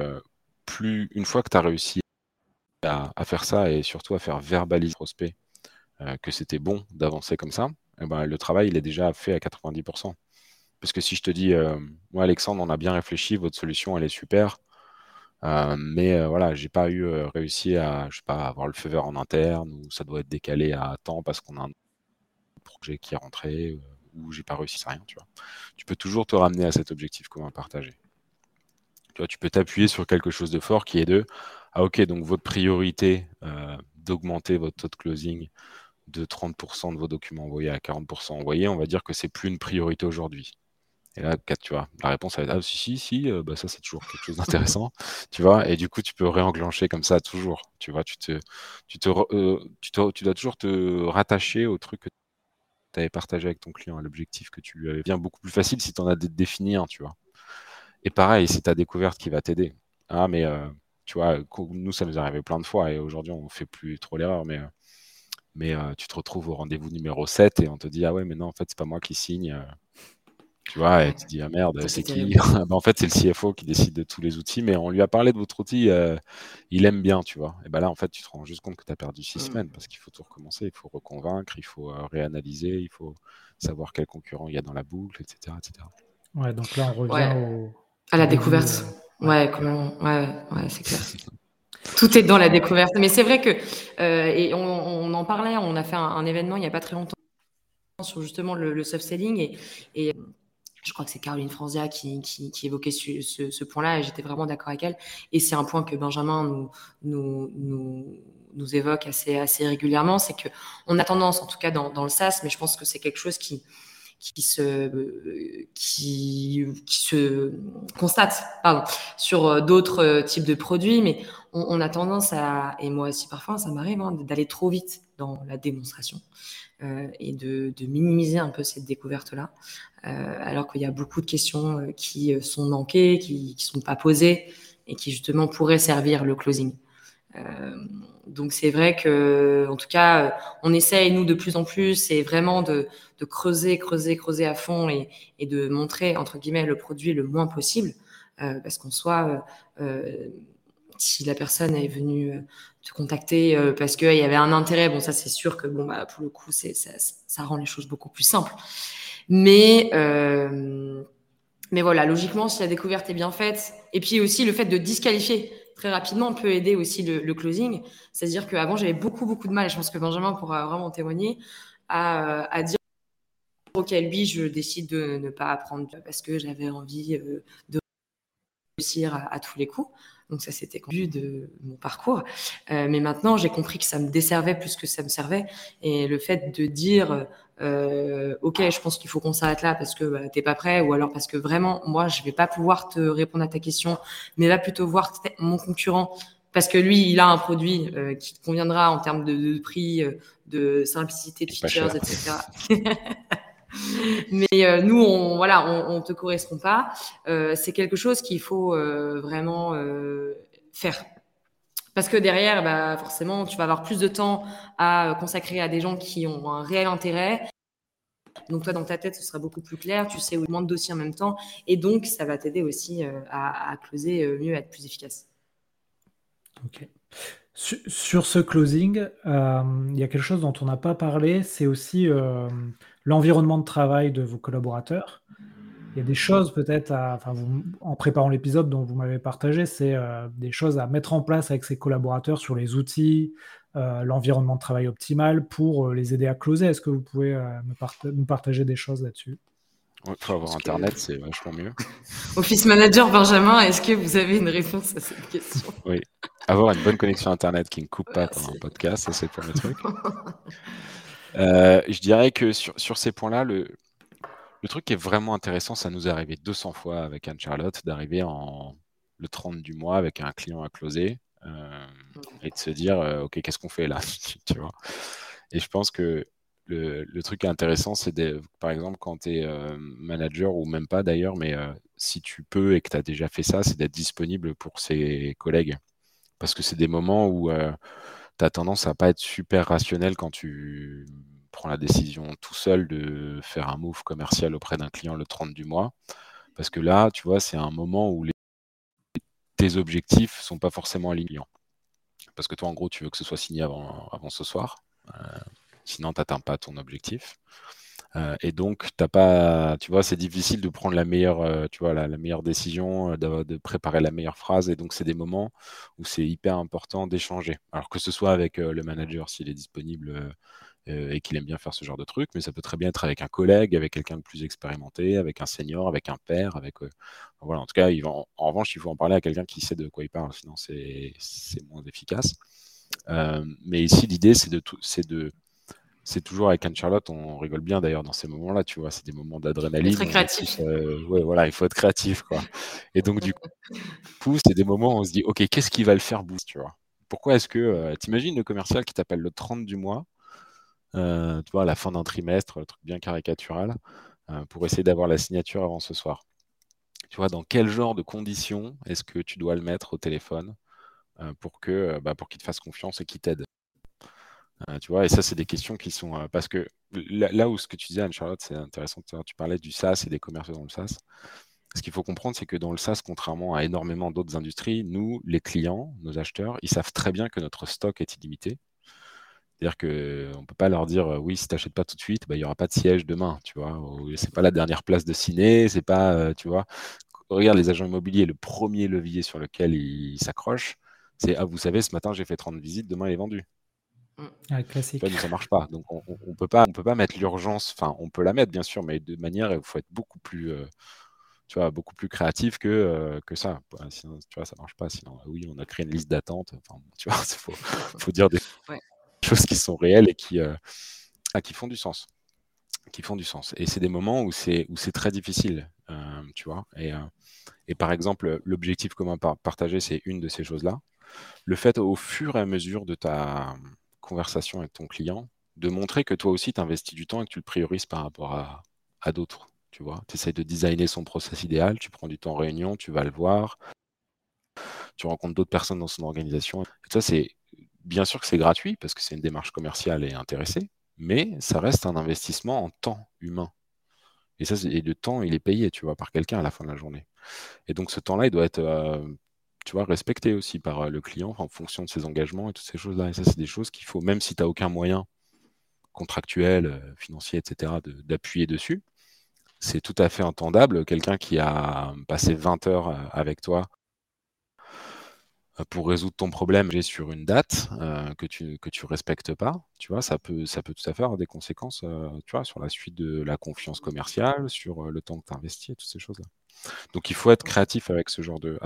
plus une fois que tu as réussi à, à, faire ça et surtout à faire verbaliser le prospect euh, que c'était bon d'avancer comme ça, eh ben, le travail, il est déjà fait à 90%. Parce que si je te dis, euh, moi, Alexandre, on a bien réfléchi, votre solution, elle est super, euh, mais voilà, j'ai pas eu réussi à, je sais pas, avoir le feu vert en interne, ou ça doit être décalé à temps parce qu'on a un projet qui est rentré, ou j'ai pas réussi, c'est rien, tu vois. Tu peux toujours te ramener à cet objectif commun partagé. Tu vois, tu peux t'appuyer sur quelque chose de fort qui est de, ah ok, donc votre priorité d'augmenter votre taux de closing de 30% de vos documents envoyés à 40% envoyés, on va dire que c'est plus une priorité aujourd'hui. Et là, tu vois, la réponse va être ah si si si, euh, bah, ça c'est toujours quelque chose d'intéressant, tu vois. Et du coup, tu peux réenclencher comme ça toujours, tu vois. Tu te, tu te, euh, tu, dois toujours te rattacher au truc que tu avais partagé avec ton client, à l'objectif que tu lui avais bien beaucoup plus facile si tu en as défini un, tu vois. Et pareil, c'est ta découverte qui va t'aider. Ah mais euh, tu vois, nous ça nous arrivé plein de fois et aujourd'hui on fait plus trop l'erreur, mais mais euh, tu te retrouves au rendez-vous numéro 7 et on te dit Ah ouais, mais non, en fait, c'est pas moi qui signe. Euh. tu vois, et tu te dis Ah merde, c'est qui? bah, En fait, c'est le CFO qui décide de tous les outils, mais on lui a parlé de votre outil, euh, il aime bien, tu vois. Et ben là, en fait, tu te rends juste compte que tu as perdu six mmh. semaines parce qu'il faut tout recommencer, il faut reconvaincre, il faut réanalyser, il faut savoir quel concurrent il y a dans la boucle, etc. etc. Ouais, donc là, on revient à la découverte. Ouais, comment... ouais, ouais c'est clair. Tout est dans la découverte. Mais c'est vrai que, euh, et on, en parlait, on a fait un, événement il n'y a pas très longtemps sur justement le, soft selling et, et, je crois que c'est Caroline Franzia qui, qui, évoquait ce, ce, point-là et j'étais vraiment d'accord avec elle. Et c'est un point que Benjamin nous, nous, nous, évoque assez, assez régulièrement, c'est que on a tendance, en tout cas dans, dans le SaaS, mais je pense que c'est quelque chose qui, qui se, qui, se constate sur euh, d'autres euh, types de produits, mais on, on, a tendance à, et moi aussi parfois ça m'arrive, hein, d'aller trop vite dans la démonstration euh, et de, de, minimiser un peu cette découverte-là, euh, alors qu'il y a beaucoup de questions euh, qui sont manquées, qui ne sont pas posées et qui justement pourraient servir le closing. Euh, donc c'est vrai que, en tout cas, on essaye nous de plus en plus, c'est vraiment de, de, creuser, creuser, creuser à fond et, et, de montrer entre guillemets le produit le moins possible, euh, parce qu'en soit, euh, si la personne est venue te contacter parce qu'il y avait un intérêt, bon, ça c'est sûr que bon, bah, pour le coup, ça, ça, rend les choses beaucoup plus simples. Mais, mais voilà, logiquement, si la découverte est bien faite, et puis aussi le fait de disqualifier très rapidement peut aider aussi le, closing. C'est-à-dire qu'avant, j'avais beaucoup, beaucoup de mal, et je pense que Benjamin pourra vraiment témoigner, à dire Ok, lui, je décide de ne pas apprendre parce que j'avais envie de réussir à, tous les coups. Donc ça, c'était vu de mon parcours. Euh, mais maintenant, j'ai compris que ça me desservait plus que ça me servait. Et le fait de dire, euh, OK, je pense qu'il faut qu'on s'arrête là parce que bah, t'es pas prêt, ou alors parce que vraiment, moi, je vais pas pouvoir te répondre à ta question, mais va plutôt voir mon concurrent parce que lui, il a un produit euh, qui te conviendra en termes de, de prix, euh, de simplicité, de features, etc. Mais euh, nous, on, voilà, on, te correspond pas. Euh, c'est quelque chose qu'il faut euh, vraiment faire. Parce que derrière, bah, forcément, tu vas avoir plus de temps à consacrer à des gens qui ont un réel intérêt. Donc toi, dans ta tête, ce sera beaucoup plus clair. Tu sais où de dossiers en même temps. Et donc, ça va t'aider aussi à, à, closer mieux, à être plus efficace. Ok. Sur, ce closing, il y a quelque chose dont on n'a pas parlé, c'est aussi l'environnement de travail de vos collaborateurs. Il y a des choses peut-être, enfin, en préparant l'épisode dont vous m'avez partagé, c'est euh, des choses à mettre en place avec ses collaborateurs sur les outils, euh, l'environnement de travail optimal pour euh, les aider à closer. Est-ce que vous pouvez nous partager des choses là-dessus? Il faut avoir Internet, c'est vachement mieux. Office Manager Benjamin, est-ce que vous avez une réponse à cette question? Oui, avoir une bonne connexion Internet qui ne coupe pas pendant un podcast, ça c'est le premier truc. Euh, je dirais que sur, ces points-là, le, truc qui est vraiment intéressant, ça nous est arrivé 200 fois avec Anne-Charlotte, d'arriver en le 30 du mois avec un client à closer euh, et de se dire, euh, OK, qu'est-ce qu'on fait là? Et je pense que le truc intéressant, c'est par exemple quand tu es manager ou même pas d'ailleurs, mais si tu peux et que tu as déjà fait ça, c'est d'être disponible pour ses collègues. Parce que c'est des moments où tu as tendance à pas être super rationnel quand tu prends la décision tout seul de faire un move commercial auprès d'un client le 30 du mois. Parce que là, tu vois, c'est un moment où tes objectifs sont pas forcément alignés. Parce que toi, en gros, tu veux que ce soit signé avant, avant ce soir. Euh, sinon, tu n'atteins pas ton objectif. Euh, et donc, t'as pas, tu vois, c'est difficile de prendre la meilleure, euh, tu vois, la, meilleure décision, euh, de, préparer la meilleure phrase. Et donc, c'est des moments où c'est hyper important d'échanger. Alors que ce soit avec le manager s'il est disponible et qu'il aime bien faire ce genre de truc, mais ça peut très bien être avec un collègue, avec quelqu'un de plus expérimenté, avec un senior, avec un père, avec voilà. En tout cas, en, revanche, il faut en parler à quelqu'un qui sait de quoi il parle, sinon c'est moins efficace. mais ici, l'idée, c'est de, c'est de c'est toujours avec Anne-Charlotte, on rigole bien d'ailleurs dans ces moments-là, tu vois, c'est des moments d'adrénaline. Très créatif. Euh, ouais, voilà, il faut être créatif, quoi. Et donc, du coup, c'est des moments où on se dit, OK, qu'est-ce qui va le faire boost, tu vois? Pourquoi est-ce que, euh, t'imagines le commercial qui t'appelle le 30 du mois, euh, tu vois, à la fin d'un trimestre, le truc bien caricatural, pour essayer d'avoir la signature avant ce soir? Tu vois, dans quel genre de conditions est-ce que tu dois le mettre au téléphone pour que bah, pour qu'il te fasse confiance et qu'il t'aide? Euh, tu vois, et ça, c'est des questions qui sont. Euh, parce que là, où ce que tu disais, Anne-Charlotte, c'est intéressant. Tu parlais du SaaS et des commerces dans le SaaS. Ce qu'il faut comprendre, c'est que dans le SaaS, contrairement à énormément d'autres industries, nous, les clients, nos acheteurs, ils savent très bien que notre stock est illimité. C'est-à-dire qu'on ne peut pas leur dire oui, si tu n'achètes pas tout de suite, bah, il n'y aura pas de siège demain. Tu vois, c'est pas la dernière place de ciné, c'est pas, euh, tu vois. Regarde les agents immobiliers, le premier levier sur lequel ils s'accrochent, c'est ah, vous savez, ce matin j'ai fait 30 visites, demain il est vendu. Ah, classique. Ça, marche pas. Donc on, on peut pas, on peut pas mettre l'urgence. Enfin, on peut la mettre bien sûr, mais de manière, il faut être beaucoup plus, euh, tu vois, beaucoup plus créatif que euh, que ça. Sinon, tu vois, ça marche pas. Sinon, oui, on a créé une liste d'attente. Enfin, tu vois, il faut, faut, dire des choses qui sont réelles et qui, euh, ah, qui font du sens, qui font du sens. Et c'est des moments où c'est où c'est très difficile, tu vois. Et, et par exemple, l'objectif commun partagé, c'est une de ces choses-là. Le fait, au fur et à mesure de ta conversation avec ton client, de montrer que toi aussi, tu investis du temps et que tu le priorises par rapport à, d'autres. Tu vois, tu de designer son process idéal, tu prends du temps en réunion, tu vas le voir, tu rencontres d'autres personnes dans son organisation. Ça, c'est bien sûr que c'est gratuit parce que c'est une démarche commerciale et intéressée, mais ça reste un investissement en temps humain. Et ça, et le temps, il est payé, tu vois, par quelqu'un à la fin de la journée. Et donc, ce temps-là, il doit être euh, tu vois, respecté aussi par le client en fonction de ses engagements et toutes ces choses-là. Et ça, c'est des choses qu'il faut, même si tu n'as aucun moyen contractuel, financier, etc., d'appuyer dessus, c'est tout à fait entendable. Quelqu'un qui a passé 20 heures avec toi pour résoudre ton problème sur une date que tu que tu respectes pas, tu vois, ça peut ça peut tout à fait avoir des conséquences, tu vois, sur la suite de la confiance commerciale, sur le temps que tu investis toutes ces choses-là. Donc il faut être créatif avec ce genre de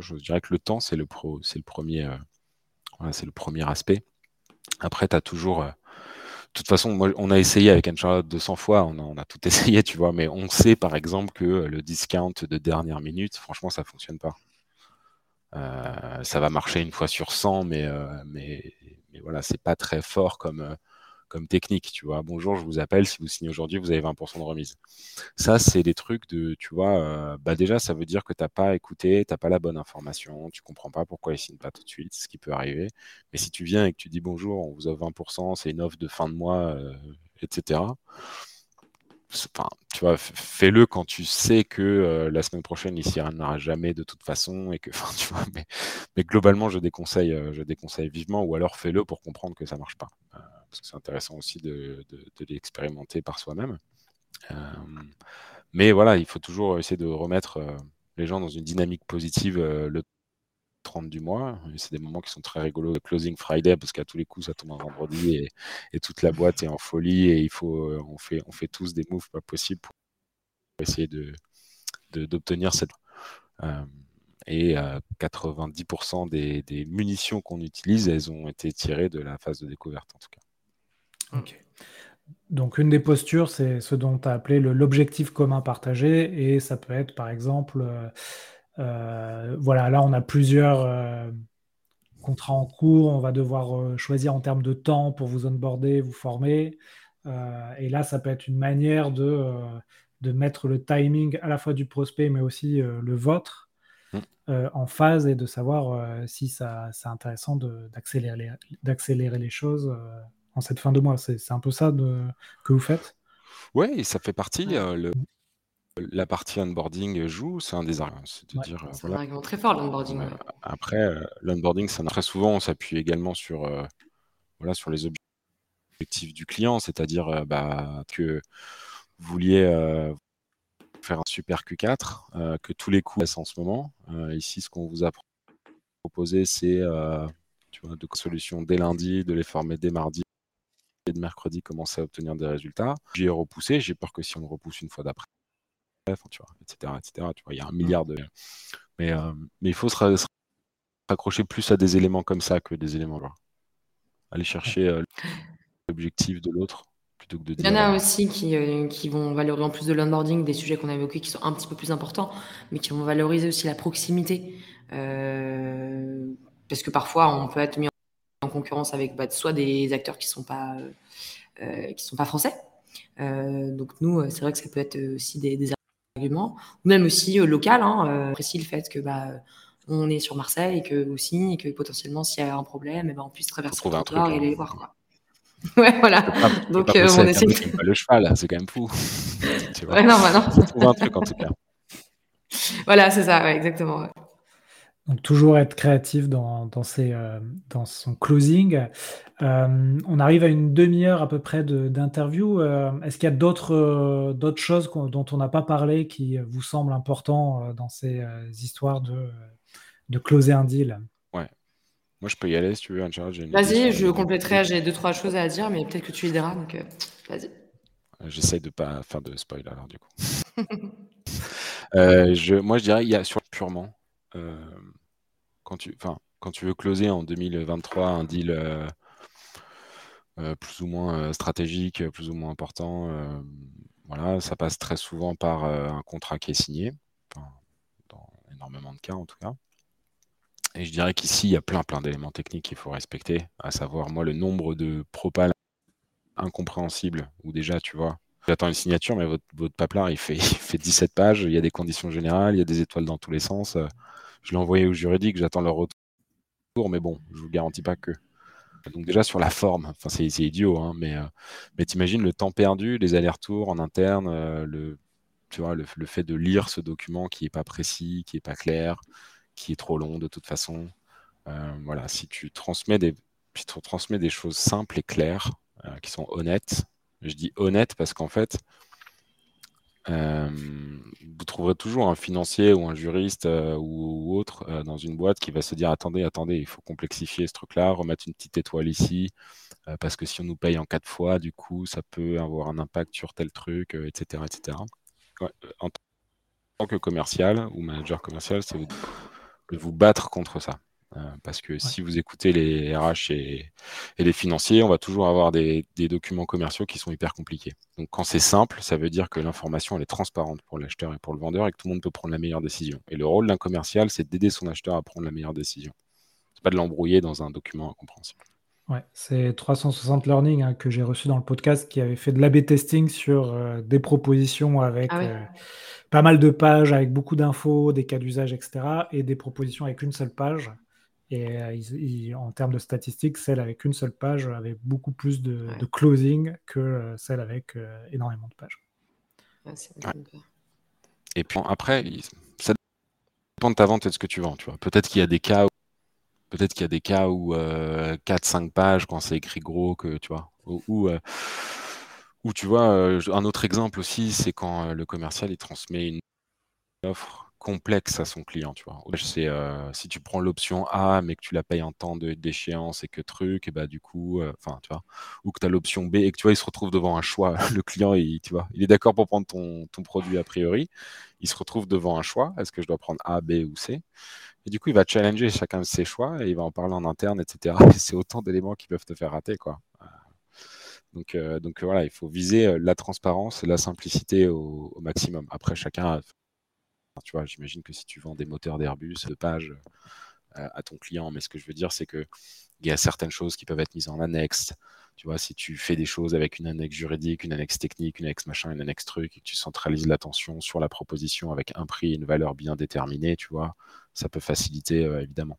choses. Je dirais que le temps c'est le pro, le premier c'est le premier aspect. Après tu as toujours de toute façon, on a essayé avec Uncharted 200 fois, on a, tout essayé, tu vois, mais on sait par exemple que le discount de dernière minute, franchement, ça fonctionne pas. Euh, ça va marcher une fois sur 100, mais, euh, mais, mais voilà, c'est pas très fort comme, euh, comme technique, tu vois. Bonjour, je vous appelle, si vous signez aujourd'hui, vous avez 20% de remise. Ça, c'est des trucs de, tu vois, bah déjà, ça veut dire que tu n'as pas écouté, tu n'as pas la bonne information, tu comprends pas pourquoi ils signent pas tout de suite, ce qui peut arriver. Mais si tu viens et que tu dis bonjour, on vous offre 20%, c'est une offre de fin de mois, etc tu vois, fais-le quand tu sais que euh, la semaine prochaine, il s'y n'aura jamais de toute façon et que, mais, mais, globalement, je déconseille, euh, je déconseille vivement ou alors fais-le pour comprendre que ça marche pas. Euh, parce que c'est intéressant aussi de, l'expérimenter par soi-même. mais voilà, il faut toujours essayer de remettre les gens dans une dynamique positive le 30 du mois. C'est des moments qui sont très rigolos. Le closing Friday, parce qu'à tous les coups, ça tombe un vendredi et, toute la boîte est en folie et il faut, euh, on fait, on fait tous des moves pas possibles pour essayer de, d'obtenir cette. Euh, et 90% euh, des, des, munitions qu'on utilise, elles ont été tirées de la phase de découverte en tout cas. Ok. Donc une des postures, c'est ce dont tu as appelé l'objectif commun partagé, et ça peut être par exemple euh, voilà, là, on a plusieurs euh, contrats en cours. On va devoir euh, choisir en termes de temps pour vous onboarder, vous former. et là, ça peut être une manière de, de mettre le timing à la fois du prospect, mais aussi le vôtre mm. en phase et de savoir si ça, c'est intéressant d'accélérer les, choses en cette fin de mois. C'est un peu ça de, que vous faites? Oui, ça fait partie. le, la partie onboarding joue, c'est un des arguments. C'est un argument très fort, l'onboarding. Après, euh, l'onboarding, très souvent, on s'appuie également sur, euh, voilà, sur les objectifs du client, c'est-à-dire euh, bah, que vous vouliez faire un super Q4, que tous les coûts passent en ce moment. ici, ce qu'on vous a proposé, c'est tu vois, de solutions dès lundi, de les former dès mardi et de mercredi, commencer à obtenir des résultats. J'ai repoussé, j'ai peur que si on le repousse une fois d'après, tu vois, etc., etc. Tu vois, il y a un milliard de. Mais, euh, mais il faut se, raccrocher plus à des éléments comme ça que des éléments là. Aller chercher euh, l'objectif de l'autre plutôt que de dire. Il y en a euh, aussi qui, qui vont valoriser en plus de l'onboarding des sujets qu'on a évoqués qui sont un petit peu plus importants, mais qui vont valoriser aussi la proximité. parce que parfois, on peut être mis en concurrence avec bah, soit des acteurs qui sont pas qui sont pas français. donc nous, c'est vrai que ça peut être aussi des, des ou même aussi euh, local, hein, euh, le fait que bah, on est sur Marseille et que aussi et que potentiellement s'il y a un problème, eh ben, on puisse traverser le territoire et aller hein. voir quoi. ouais, voilà. Donc euh, on essaie. le cheval, c'est quand même fou. tu vois. Ouais, non, bah, non. un truc en tout cas. Voilà, c'est ça, ouais, exactement. Donc toujours être créatif dans, dans, euh, dans son closing. Euh, on arrive à une demi-heure à peu près d'interview. Euh, est-ce qu'il y a d'autres d'autres choses dont on n'a pas parlé qui vous semblent importants dans ces histoires de, de closer un deal? Ouais. Moi, je peux y aller si tu veux, Vas-y, je compléterai. J'ai deux, trois choses à dire, mais peut-être que tu les diras. Donc, vas-y. J'essaie de pas faire de spoil alors, du coup. je, moi, je dirais, il y a sur purement quand tu, quand tu veux closer en 2023 un deal euh, euh, plus ou moins euh, stratégique, plus ou moins important, voilà, ça passe très souvent par un contrat qui est signé, dans énormément de cas en tout cas. Et je dirais qu'ici, il y a plein, plein d'éléments techniques qu'il faut respecter, à savoir, moi, le nombre de propales incompréhensibles, où déjà, tu vois, j'attends une signature, mais votre, votre il fait, il fait 17 pages, il y a des conditions générales, il y a des étoiles dans tous les sens. Je l'ai envoyé au juridique, j'attends leur retour, mais bon, je vous garantis pas que. Donc déjà sur la forme, enfin c'est idiot, hein, mais, euh, mais t'imagines le temps perdu, les allers-retours en interne, euh, le, tu vois, le, fait de lire ce document qui n'est pas précis, qui n'est pas clair, qui est trop long de toute façon. voilà, si tu transmets des, si tu transmets des choses simples et claires, qui sont honnêtes, je dis honnêtes parce qu'en fait, euh, vous trouverez toujours un financier ou un juriste euh, ou, autre euh, dans une boîte qui va se dire attendez, attendez, il faut complexifier ce truc-là, remettre une petite étoile ici, parce que si on nous paye en quatre fois, du coup, ça peut avoir un impact sur tel truc, etc. etc. en tant que commercial ou manager commercial, c'est de vous battre contre ça. Euh, parce que si vous écoutez les RH et, les financiers, on va toujours avoir des, documents commerciaux qui sont hyper compliqués. Donc quand c'est simple, ça veut dire que l'information elle est transparente pour l'acheteur et pour le vendeur et que tout le monde peut prendre la meilleure décision. Et le rôle d'un commercial, c'est d'aider son acheteur à prendre la meilleure décision. C'est pas de l'embrouiller dans un document incompréhensible. Ouais, c'est 360 Learning hein, que j'ai reçu dans le podcast qui avait fait de l'AB testing sur euh, des propositions avec ah euh, pas mal de pages, avec beaucoup d'infos, des cas d'usage, etc. et des propositions avec une seule page. Et euh, en termes de statistiques, celle avec une seule page avait beaucoup plus de, closing que euh, celle avec euh, énormément de pages. Et puis après, ça dépend de ta vente et de ce que tu vends. Tu vois. Peut-être qu'il y a des cas où peut-être qu'il y a des cas où 4-5 pages quand c'est écrit gros que tu vois. Ou, ou tu vois, un autre exemple aussi, c'est quand le commercial il transmet une offre complexe à son client, tu vois. C'est euh, si tu prends l'option A, mais que tu la payes en temps d'échéance et que truc, et bah du coup, euh, enfin, tu vois, ou que tu as l'option B et que tu vois, il se retrouve devant un choix. Le client, il, tu vois, il est d'accord pour prendre ton, ton, produit a priori. Il se retrouve devant un choix. Est-ce que je dois prendre A, B ou C? Et du coup, il va challenger chacun de ses choix et il va en parler en interne, etc. c'est autant d'éléments qui peuvent te faire rater, quoi. Donc, euh, donc voilà, il faut viser la transparence et la simplicité au, au maximum. Après, chacun tu vois, j'imagine que si tu vends des moteurs d'Airbus de page euh, à ton client, mais ce que je veux dire, c'est que il y a certaines choses qui peuvent être mises en annexe. Tu vois, si tu fais des choses avec une annexe juridique, une annexe technique, une annexe machin, une annexe truc, et que tu centralises l'attention sur la proposition avec un prix une valeur bien déterminée, tu vois, ça peut faciliter euh, évidemment.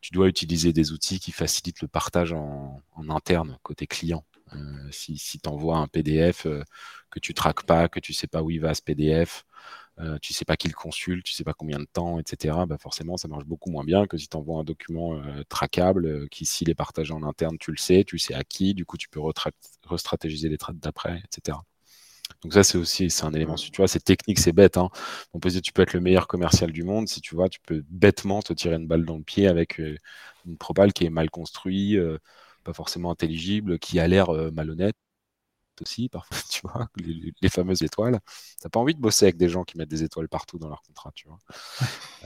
Tu dois utiliser des outils qui facilitent le partage en, interne côté client. Euh, si si tu envoies un PDF que tu traques pas, que tu sais pas où il va ce PDF, euh, tu sais pas qui le consulte, tu sais pas combien de temps, etc. Bah forcément, ça marche beaucoup moins bien que si tu envoies un document euh, traquable euh, qui, s'il est partagé en interne, tu le sais, tu sais à qui, du coup, tu peux restratégiser les trades d'après, etc. Donc ça, c'est aussi c'est un élément. Tu vois, c'est technique, c'est bête. Hein. On peut dire, tu peux être le meilleur commercial du monde si tu vois, tu peux bêtement te tirer une balle dans le pied avec une propale qui est mal construite, pas forcément intelligible, qui a l'air malhonnête aussi, parfois, tu vois, les, fameuses étoiles. T'as pas envie de bosser avec des gens qui mettent des étoiles partout dans leur contrat, tu vois.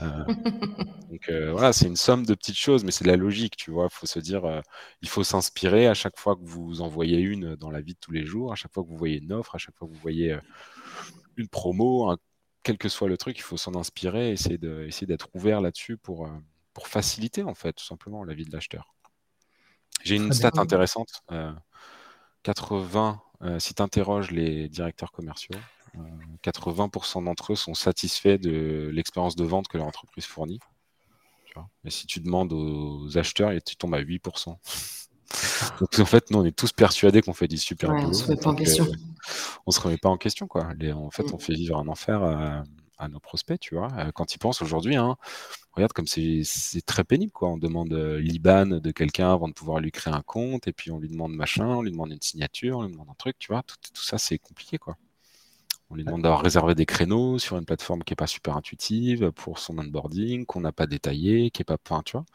Euh, donc euh, voilà, c'est une somme de petites choses, mais c'est de la logique, tu vois. Il faut se dire, euh, il faut s'inspirer à chaque fois que vous envoyez une dans la vie de tous les jours, à chaque fois que vous voyez une offre, à chaque fois que vous voyez une promo, quel que soit le truc, il faut s'en inspirer, essayer de, essayer d'être ouvert là-dessus pour, pour faciliter en fait tout simplement la vie de l'acheteur. J'ai une stat intéressante. 80 euh, si tu interroges les directeurs commerciaux, 80% euh, d'entre eux sont satisfaits de l'expérience de vente que leur entreprise fournit. Mais si tu demandes aux acheteurs, tu tombes à 8%. Donc en fait, nous, on est tous persuadés qu'on fait du super boulot. On se remet pas en question. Euh, on se remet pas en question, quoi. en fait, mm. on fait vivre un enfer à, à nos prospects, tu vois. quand ils pensent aujourd'hui, hein, regarde comme c'est très pénible, quoi. On demande euh, l'IBAN de quelqu'un avant de pouvoir lui créer un compte, et puis on lui demande machin, on lui demande une signature, on lui demande un truc, tu vois. Tout, tout ça, c'est compliqué, quoi. On lui demande d'avoir réservé des créneaux sur une plateforme qui n'est pas super intuitive pour son onboarding, qu'on n'a pas détaillé, qui est pas. Enfin, tu vois.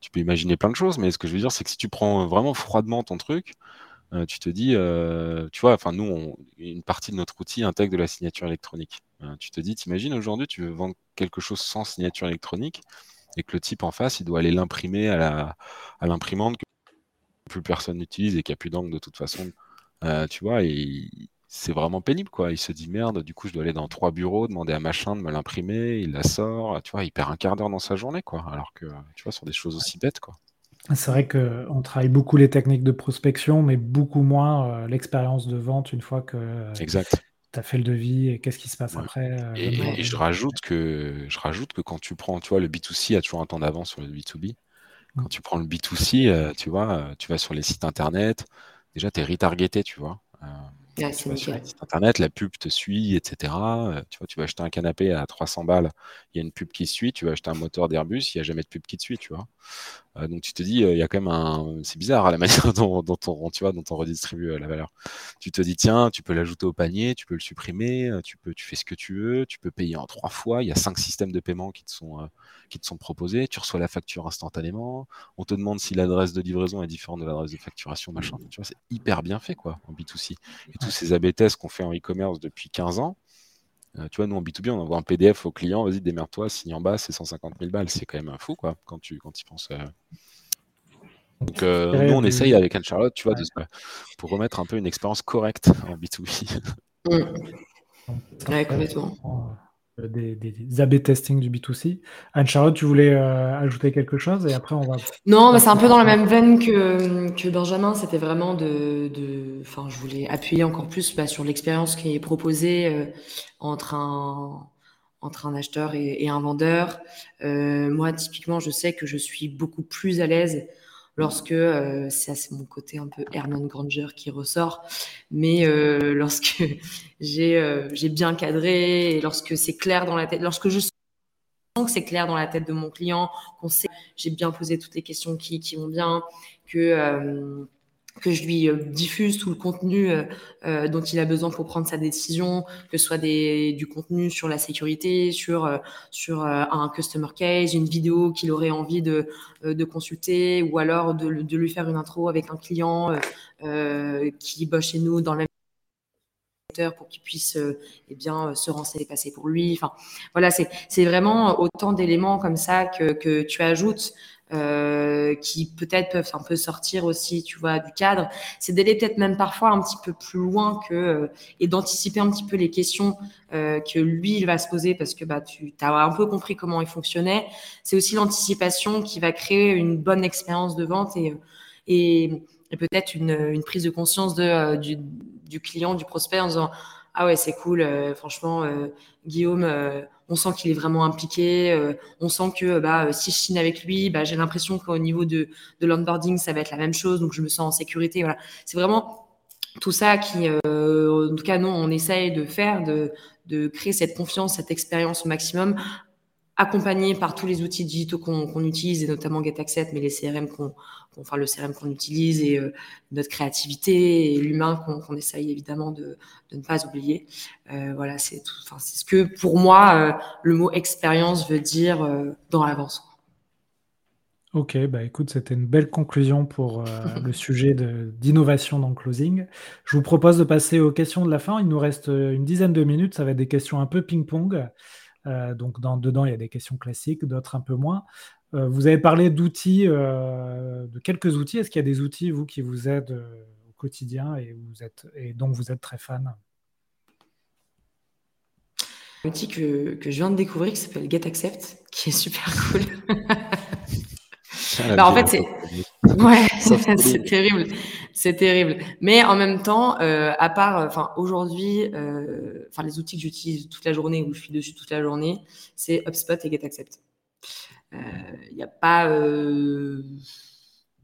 Tu peux imaginer plein de choses, mais ce que je veux dire, c'est que si tu prends vraiment froidement ton truc, euh, tu te dis, euh, tu vois, enfin, nous, une partie de notre outil intègre de la signature électronique. Euh, tu te dis, t'imagines aujourd'hui, tu veux vendre quelque chose sans signature électronique et que le type en face, il doit aller l'imprimer à l'imprimante que plus personne n'utilise et qui a plus d'angle de toute façon. tu vois, et c'est vraiment pénible, quoi. Il se dit, merde, du coup, je dois aller dans trois bureaux, demander à machin de me l'imprimer, il la sort, tu vois, il perd un quart d'heure dans sa journée, quoi. Alors que, tu vois, sur des choses aussi bêtes, quoi. C'est vrai qu'on travaille beaucoup les techniques de prospection, mais beaucoup moins euh, l'expérience de vente une fois que euh, tu as fait le devis et qu'est-ce qui se passe après. Euh, et, je, rajoute que, je rajoute que quand tu prends, tu vois, le B2C a toujours un temps d'avance sur le B2B. Quand mm. tu prends le B2C, tu vois, tu vas sur les sites internet, déjà tu es retargeté, tu vois. Tu vas sur internet, la pub te suit, etc. Euh, tu vois, tu vas acheter un canapé à 300 balles, il y a une pub qui suit. Tu vas acheter un moteur d'Airbus, il n'y a jamais de pub qui te suit, tu vois. Euh, donc tu te dis, euh, il y a quand même un, c'est bizarre à hein, la manière dont, on, tu vois, dont on redistribue la valeur. Tu te dis, tiens, tu peux l'ajouter au panier, tu peux le supprimer, tu peux, tu fais ce que tu veux, tu peux payer en trois fois. Il y a cinq systèmes de paiement qui te sont, qui te sont proposés. Tu reçois la facture instantanément. On te demande si l'adresse de livraison est différente de l'adresse de facturation, machin. Tu vois, c'est hyper bien fait, quoi, en B2C. Et tous ces AB tests qu'on fait en e-commerce depuis 15 ans, euh, tu vois, nous en B2B, on envoie un PDF au client, vas-y, démerde-toi, signe en bas, c'est 150 000 balles. C'est quand même un fou, quoi, quand tu quand y penses. Euh. Donc, euh, nous, on essaye avec Anne-Charlotte, tu vois, pour remettre un peu une expérience correcte en B2B. Mmh. Ouais, complètement. Euh, des, des, AB testing du B2C. Anne-Charlotte, tu voulais euh, ajouter quelque chose et après on va. Non, bah, c'est un peu dans la même veine que, que Benjamin. C'était vraiment de, de. Enfin, je voulais appuyer encore plus bah, sur l'expérience qui est proposée euh, entre un entre un acheteur et, et un vendeur. moi, typiquement, je sais que je suis beaucoup plus à l'aise lorsque euh, ça c'est mon côté un peu Herman Granger qui ressort, mais euh, lorsque j'ai euh, j'ai bien cadré et lorsque c'est clair dans la tête, lorsque je sens que c'est clair dans la tête de mon client, qu'on sait j'ai bien posé toutes les questions qui, qui vont bien, que euh, que je lui euh, diffuse tout le contenu euh, euh, dont il a besoin pour prendre sa décision, que ce soit des, du contenu sur la sécurité, sur, sur un customer case, une vidéo qu'il aurait envie de, de consulter, ou alors de, de, lui faire une intro avec un client qui bosse chez nous dans le même pour qu'il puisse eh bien se renseigner passer pour lui. Enfin voilà c'est vraiment autant d'éléments comme ça que que tu ajoutes euh, qui peut-être peuvent un peu sortir aussi, tu vois, du cadre. C'est d'aller peut-être même parfois un petit peu plus loin que euh, et d'anticiper un petit peu les questions euh, que lui il va se poser parce que bah tu as un peu compris comment il fonctionnait. C'est aussi l'anticipation qui va créer une bonne expérience de vente et et, et peut-être une, une, prise de conscience de du, du client, du prospect en disant ah ouais c'est cool, franchement Guillaume on sent qu'il est vraiment impliqué. Euh, on sent que bah, si je signe avec lui, bah, j'ai l'impression qu'au niveau de, de l'onboarding, ça va être la même chose. Donc, je me sens en sécurité. Voilà. C'est vraiment tout ça qui, euh, en tout cas, nous, on essaye de faire, de créer cette confiance, cette expérience au maximum accompagné par tous les outils digitaux qu'on utilise, et notamment GetAccept, mais les CRM qu'on, enfin le CRM qu'on utilise et euh, notre créativité et l'humain qu'on essaye évidemment de, de, ne pas oublier. Euh, voilà, c'est tout. Enfin, c'est ce que pour moi euh, le mot expérience veut dire dans l'avance. Ok, bah écoute, c'était une belle conclusion pour le sujet d'innovation dans le closing. Je vous propose de passer aux questions de la fin. Il nous reste une dizaine de minutes. Ça va être des questions un peu ping-pong. Euh, donc dans, dedans, il y a des questions classiques, d'autres un peu moins. Euh, vous avez parlé d'outils, euh, de quelques outils. Est-ce qu'il y a des outils, vous, qui vous aident au quotidien et, vous êtes, et dont vous êtes très fan? Un outil que, que, je viens de découvrir qui s'appelle GetAccept, qui est super cool. bah, en fait, c'est ouais, c'est terrible, c'est terrible. Mais en même temps, euh, à part, enfin aujourd'hui, euh, les outils que j'utilise toute la journée ou je suis dessus toute la journée, c'est HubSpot et GetAccept. Il euh, n'y a pas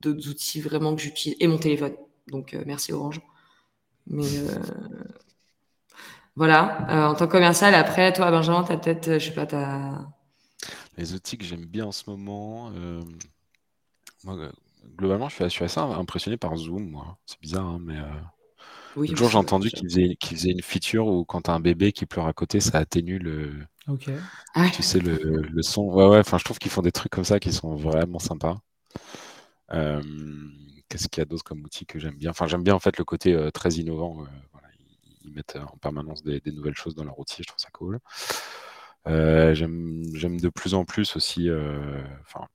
d'autres outils vraiment que j'utilise et mon téléphone. Donc merci Orange. Mais voilà, en tant que commercial, après, toi Benjamin, tu as peut-être, je sais pas, as... Les outils que j'aime bien en ce moment, moi, globalement, je suis, assez impressionné par Zoom, moi. C'est bizarre, hein, mais euh... jour j'ai entendu qu'il faisait, faisait, une feature où quand t'as un bébé qui pleure à côté, ça atténue le, ah tu sais, le, le, son. Ouais, ouais, enfin, je trouve qu'ils font des trucs comme ça qui sont vraiment sympas. Euh, Qu'est-ce qu'il y a d'autre comme outil que j'aime bien? Enfin, j'aime bien en fait le côté euh, très innovant. Euh, voilà, ils, mettent en permanence des, des, nouvelles choses dans leur outil, je trouve ça cool. Euh, j'aime de plus en plus aussi, enfin,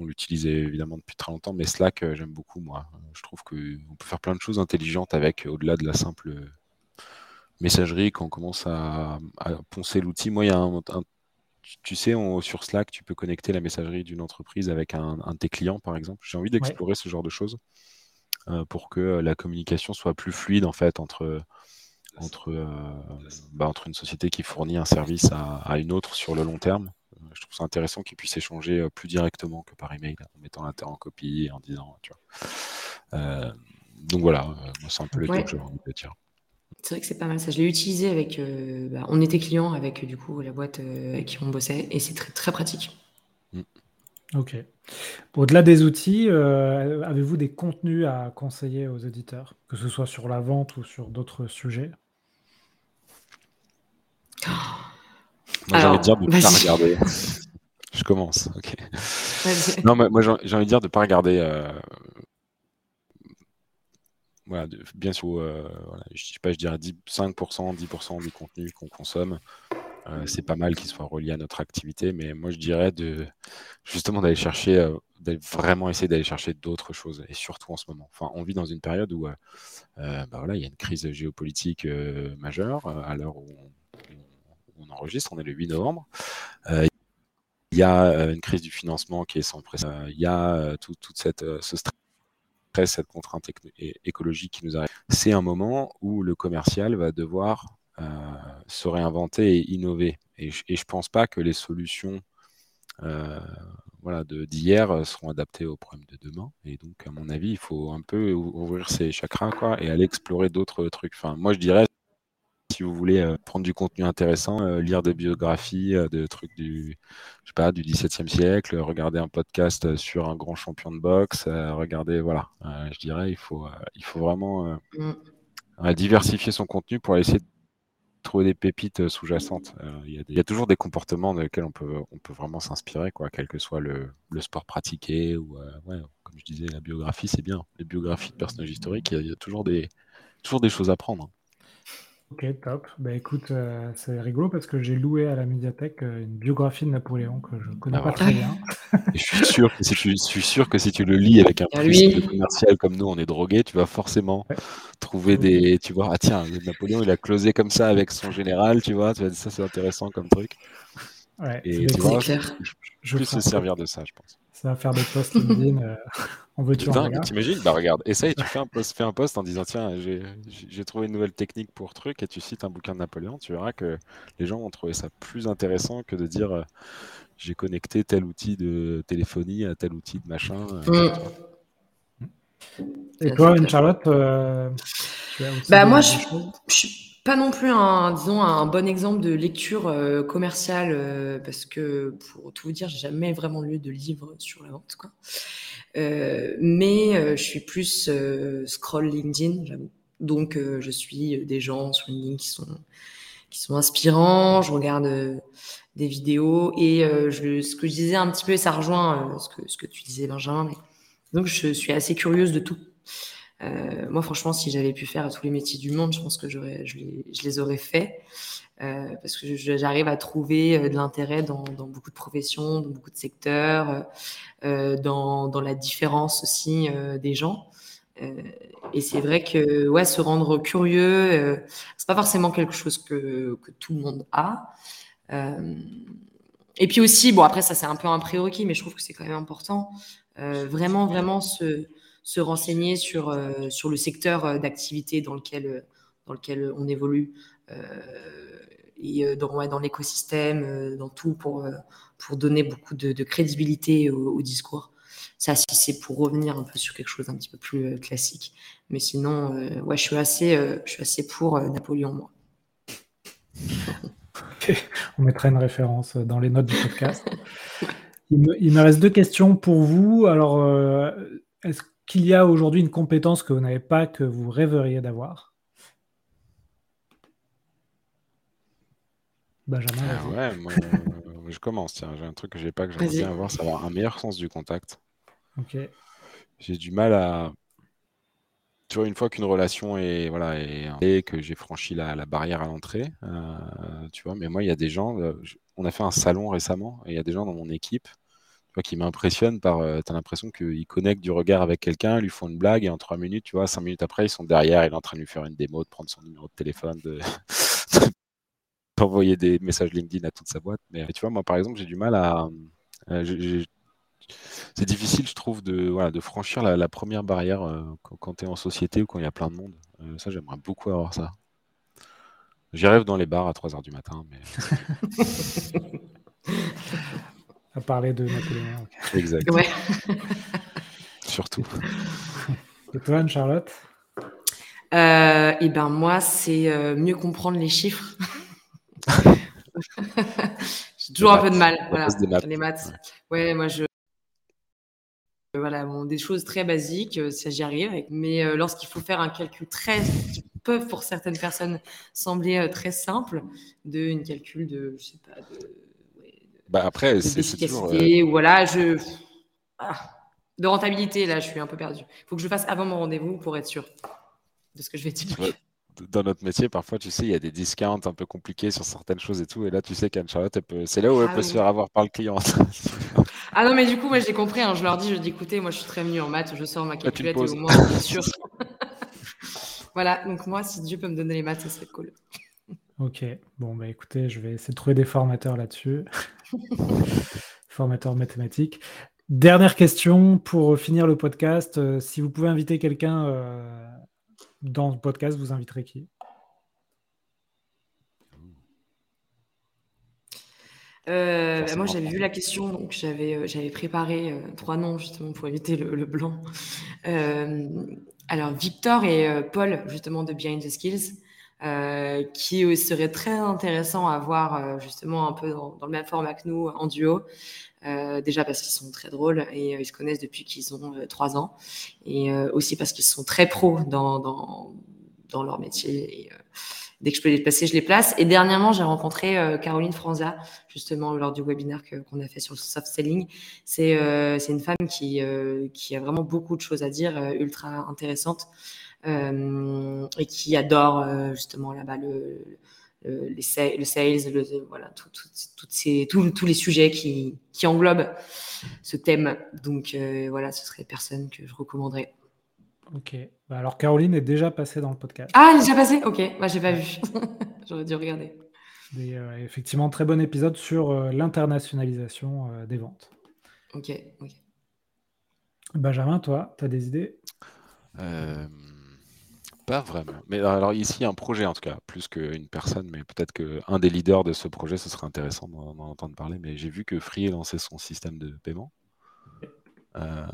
on l'utilise évidemment depuis très longtemps, mais Slack, euh, j'aime beaucoup, moi. Je trouve qu'on peut faire plein de choses intelligentes avec, au-delà de la simple messagerie, quand on commence à, poncer l'outil. Moi, il y a un, tu sais, sur Slack, tu peux connecter la messagerie d'une entreprise avec un, de tes clients, par exemple. J'ai envie d'explorer ce genre de choses euh, pour que la communication soit plus fluide, en fait, entre, entre, euh, bah, entre une société qui fournit un service à, une autre sur le long terme je trouve ça intéressant qu'ils puissent échanger euh, plus directement que par email, en mettant l'inter en copie et en disant, tu vois. Euh, donc voilà, moi c'est un peu le tour que j'avais envie de dire. C'est vrai que c'est pas mal ça. Je l'ai utilisé avec. Bah, on était client avec du coup la boîte avec qui on bossait et c'est très, très pratique. Mm. Ok. Au-delà des outils, euh, avez-vous des contenus à conseiller aux éditeurs, que ce soit sur la vente ou sur d'autres sujets? Moi, j'ai envie de dire de ne pas regarder. Je commence, ok. Non, mais moi, j'ai envie de dire de ne pas regarder. Euh, voilà, bien sûr, euh, je, sais pas, je dirais 5%, 10% du contenu qu'on consomme. Euh, c'est pas mal qu'il soit relié à notre activité, mais moi je dirais de justement d'aller chercher, euh, d'aller vraiment essayer d'aller chercher d'autres choses, et surtout en ce moment. Enfin, on vit dans une période où euh, bah voilà, il y a une crise géopolitique majeure à l'heure où, on, enregistre, on est le 8 novembre. il y a une crise du financement qui est sans précédent. Il y a tout, cette ce stress, cette contrainte écologique qui nous arrive. C'est un moment où le commercial va devoir euh, se réinventer et innover. Et je ne pense pas que les solutions euh, voilà, d'hier seront adaptées aux problèmes de demain. Et donc, à mon avis, il faut un peu ouvrir ses chakras quoi, et aller explorer d'autres trucs. Enfin, moi, je dirais, si vous voulez euh, prendre du contenu intéressant, lire des biographies de trucs du, je sais pas, du XVIIe siècle, regarder un podcast sur un grand champion de boxe, regarder, voilà, je dirais, il faut, il faut vraiment mm. diversifier son contenu pour essayer de trouver des pépites euh, sous-jacentes. Euh, il y, a toujours des comportements dans lesquels on peut, on peut vraiment s'inspirer, quoi, quel que soit le, le sport pratiqué ou, euh, comme je disais, la biographie, c'est bien. Les biographies de personnages historiques, il y, a toujours des, toujours des choses à prendre. Ok, top. Bah écoute, c'est rigolo parce que j'ai loué à la médiathèque une biographie de Napoléon que je connais ah, pas très bien. je suis sûr que si tu, je suis sûr que si tu le lis avec un plus commercial comme nous, on est drogué, tu vas forcément trouver des. Tu vois, ah tiens, Napoléon, il a closé comme ça avec son général, tu vois, ça c'est intéressant comme truc. Ouais, et tu vois, je, je, plus se servir de ça, je pense. Ça va faire des posts LinkedIn. euh, on veut tu T'imagines Bah regarde, essaye, tu fais un post, fais un post en disant tiens, j'ai trouvé une nouvelle technique pour truc et tu cites un bouquin de Napoléon, tu verras que les gens vont trouver ça plus intéressant que de dire euh, j'ai connecté tel outil de téléphonie à tel outil de machin. Euh, mm. Et toi, Charlotte, euh, bah moi, je, je pas non plus un, disons, un bon exemple de lecture euh, commerciale parce que pour tout vous dire, j'ai jamais vraiment lu de livre sur la vente, quoi. mais je suis plus scroll LinkedIn, j'avoue. Donc, je suis des gens sur LinkedIn qui sont qui sont inspirants. Je regarde des vidéos. Et euh, je, ce que je disais un petit peu, ça rejoint euh, ce, que, ce que tu disais, Benjamin. Mais... Donc, je suis assez curieuse de tout. Euh, moi, franchement, si j'avais pu faire tous les métiers du monde, je pense que je, les, je les aurais faits. Euh, parce que j'arrive à trouver de l'intérêt dans, beaucoup de professions, dans beaucoup de secteurs, euh, dans, la différence aussi des gens. et c'est vrai que ouais, se rendre curieux, c'est pas forcément quelque chose que, que tout le monde a. Euh, et puis aussi, bon, après, ça, c'est un peu un prérequis, mais je trouve que c'est quand même important. Euh, vraiment, vraiment se, se renseigner sur, euh, sur le secteur d'activité dans lequel, dans lequel on évolue et dans, ouais, dans l'écosystème, dans tout, pour, pour donner beaucoup de, crédibilité au, discours. Ça, si c'est pour revenir un peu sur quelque chose d'un petit peu plus classique. Mais sinon, ouais, je suis assez, je suis assez pour Napoléon, moi. On mettra une référence dans les notes du podcast. Il me, reste deux questions pour vous. Alors, euh, est-ce qu'il y a aujourd'hui une compétence que vous n'avez pas que vous rêveriez d'avoir Benjamin ah ouais, moi, je commence. Tiens, j'ai un truc que j'ai pas que j'aimerais bien avoir, c'est avoir un meilleur sens du contact. Ok. J'ai du mal à, tu vois, une fois qu'une relation est, voilà, et que j'ai franchi la, barrière à l'entrée, euh, tu vois, mais moi, il y a des gens, euh, on a fait un salon récemment, et il y a des gens dans mon équipe qui m'impressionnent par, euh, tu l'impression qu'ils connectent du regard avec quelqu'un, lui font une blague, et en trois minutes, tu vois, cinq minutes après, ils sont derrière, il est en train de lui faire une démo, de prendre son numéro de téléphone, de d'envoyer des messages LinkedIn à toute sa boîte. Mais tu vois, moi, par exemple, j'ai du mal à c'est difficile, je trouve, de, voilà, de franchir la, première barrière euh, quand, tu es en société ou quand il y a plein de monde. Euh, ça, j'aimerais beaucoup avoir ça. J'y rêve dans les bars à 3h du matin. Mais... à parler de Napoléon. Exact. Surtout. Et toi, Anne-Charlotte? Euh, Et ben moi, c'est mieux comprendre les chiffres. J'ai toujours un peu de mal. Voilà, les maths. Ouais, moi je. Voilà, bon, des choses très basiques, ça j'y arrive. Mais lorsqu'il faut faire un calcul très, qui peuvent pour certaines personnes sembler très simple, de une calcul de, je sais pas, de bah après, c'est toujours. Euh... Voilà, je. Ah, de rentabilité, là, je suis un peu perdu. Il faut que je fasse avant mon rendez-vous pour être sûr de ce que je vais dire. Dans notre métier, parfois, tu sais, il y a des discounts un peu compliqués sur certaines choses et tout. Et là, tu sais qu'Anne-Charlotte, c'est là où elle ah peut se faire avoir par le client. ah non, mais du coup, moi, j'ai compris. Hein, je leur dis, je dis, écoutez, moi, je suis très venu en maths, je sors ma calculette et au moins, je suis sûr. voilà, donc moi, si Dieu peut me donner les maths, ça serait cool. Ok, bon, bah écoutez, je vais essayer de trouver des formateurs là-dessus. formateurs mathématiques. Dernière question pour finir le podcast. Euh, si vous pouvez inviter quelqu'un euh, dans le podcast, vous inviterez qui? Euh, bah, moi, j'avais vu la question, donc j'avais, j'avais préparé trois noms justement pour éviter le, le blanc. alors, Victor et Paul, justement, de Behind the Skills. Euh, qui serait très intéressant à voir euh, justement un peu dans, le même format que nous en duo. Euh, déjà parce qu'ils sont très drôles et ils se connaissent depuis qu'ils ont trois ans, et aussi parce qu'ils sont très pros dans, dans, dans leur métier. Et, dès que je peux les placer, je les place. Et dernièrement, j'ai rencontré Caroline Franza, justement, lors du webinaire qu'on a fait sur le soft selling. C'est une femme qui, qui a vraiment beaucoup de choses à dire, ultra intéressante. Euh, et qui adore euh, justement là-bas le, le, le sales, le, voilà, tout, ces, tous les sujets qui, qui englobent ce thème. Donc euh, voilà, ce serait personne que je recommanderais. Ok. Bah, alors Caroline est déjà passée dans le podcast. Ah, elle est déjà passée? Ok, moi bah, j'ai pas vu. J'aurais dû regarder. effectivement, très bon épisode sur l'internationalisation des ventes. Ok, ok. Benjamin, toi, tu as des idées? Pas vraiment. Mais alors ici, un projet en tout cas, plus qu'une personne, mais peut-être qu'un des leaders de ce projet, ce serait intéressant d'en entendre parler. Mais j'ai vu que Free lancé son système de paiement, euh,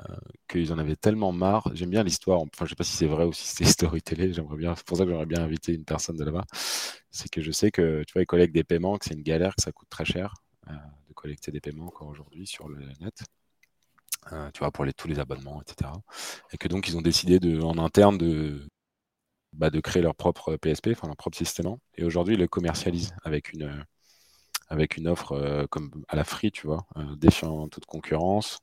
qu'ils en avaient tellement marre. J'aime bien l'histoire, enfin je sais pas si c'est vrai ou si c'est storytelling, j'aimerais bien, c'est pour ça que j'aimerais bien inviter une personne de là-bas. C'est que je sais que tu vois, ils collectent des paiements, que c'est une galère, que ça coûte très cher euh, de collecter des paiements encore aujourd'hui sur le net. Euh, tu vois, pour les, tous les abonnements, etc. Et que donc ils ont décidé de, en interne de, bah, de créer leur propre PSP, enfin leur propre système. Et aujourd'hui, ils le commercialisent avec une, avec une offre euh, comme à la free, tu vois, euh, défiant toute concurrence.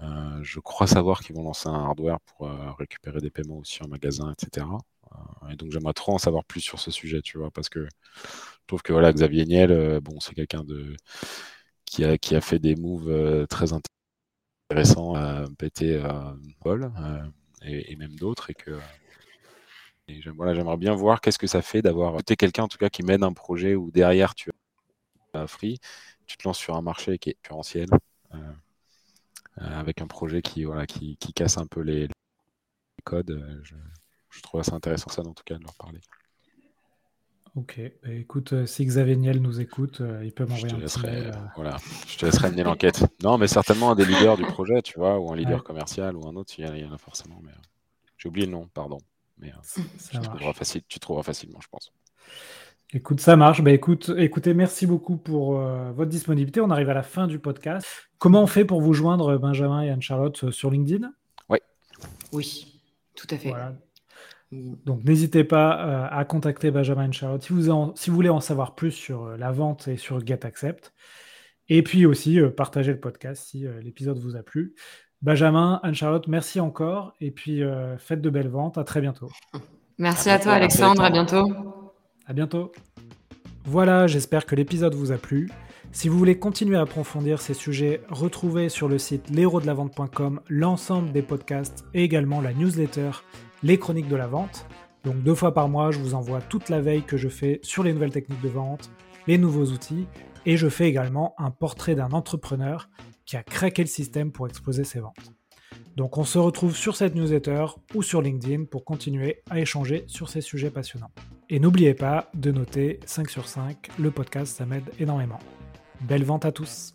Euh, je crois savoir qu'ils vont lancer un hardware pour récupérer des paiements aussi en magasin, etc. et donc j'aimerais trop en savoir plus sur ce sujet, tu vois, parce que je trouve que voilà, Xavier Niel, bon, c'est quelqu'un de qui a, qui a fait des moves très intéressants à péter Paul et, et, même d'autres, et que j'aimerais bien voir qu'est-ce que ça fait d'avoir été quelqu'un en tout cas qui mène un projet où derrière tu as free, tu te lances sur un marché qui est concurrentiel, euh, euh, avec un projet qui, voilà, qui, casse un peu les, codes. Euh, je, je, trouve assez intéressant ça, en tout cas, de leur parler. Ok, bah, écoute, si Xavier Niel nous écoute, il peut m'envoyer un laisserai, Voilà, je te laisserai mener l'enquête. Non, mais certainement un des leaders du projet, tu vois, ou un leader commercial ou un autre, il y, en a forcément. Mais j'ai oublié le nom, pardon. Mais euh, tu, trouveras facile, tu, trouveras facilement, je pense. Écoute, ça marche. Bah, écoute, écoutez, merci beaucoup pour euh, votre disponibilité. On arrive à la fin du podcast. Comment on fait pour vous joindre, Benjamin et Anne-Charlotte, euh, sur LinkedIn? Oui. Oui, tout à fait. Donc n'hésitez pas à contacter Benjamin et Anne-Charlotte si vous, si vous voulez en savoir plus sur la vente et sur GetAccept. Et puis aussi, partagez le podcast si l'épisode vous a plu. Benjamin, Anne-Charlotte, merci encore. Et puis, euh, faites de belles ventes. À très bientôt. Merci à, toi, Alexandre. À bientôt. À bientôt. Voilà, j'espère que l'épisode vous a plu. Si vous voulez continuer à approfondir ces sujets, retrouvez sur le site l'héros-de-la-vente.com l'ensemble des podcasts et également la newsletter Les Chroniques de la Vente. Donc deux fois par mois, je vous envoie toute la veille que je fais sur les nouvelles techniques de vente, les nouveaux outils, et je fais également un portrait d'un entrepreneur qui a craqué le système pour exploser ses ventes. Donc on se retrouve sur cette newsletter ou sur LinkedIn pour continuer à échanger sur ces sujets passionnants. Et n'oubliez pas de noter 5 sur 5, le podcast ça m'aide énormément. Belle vente à tous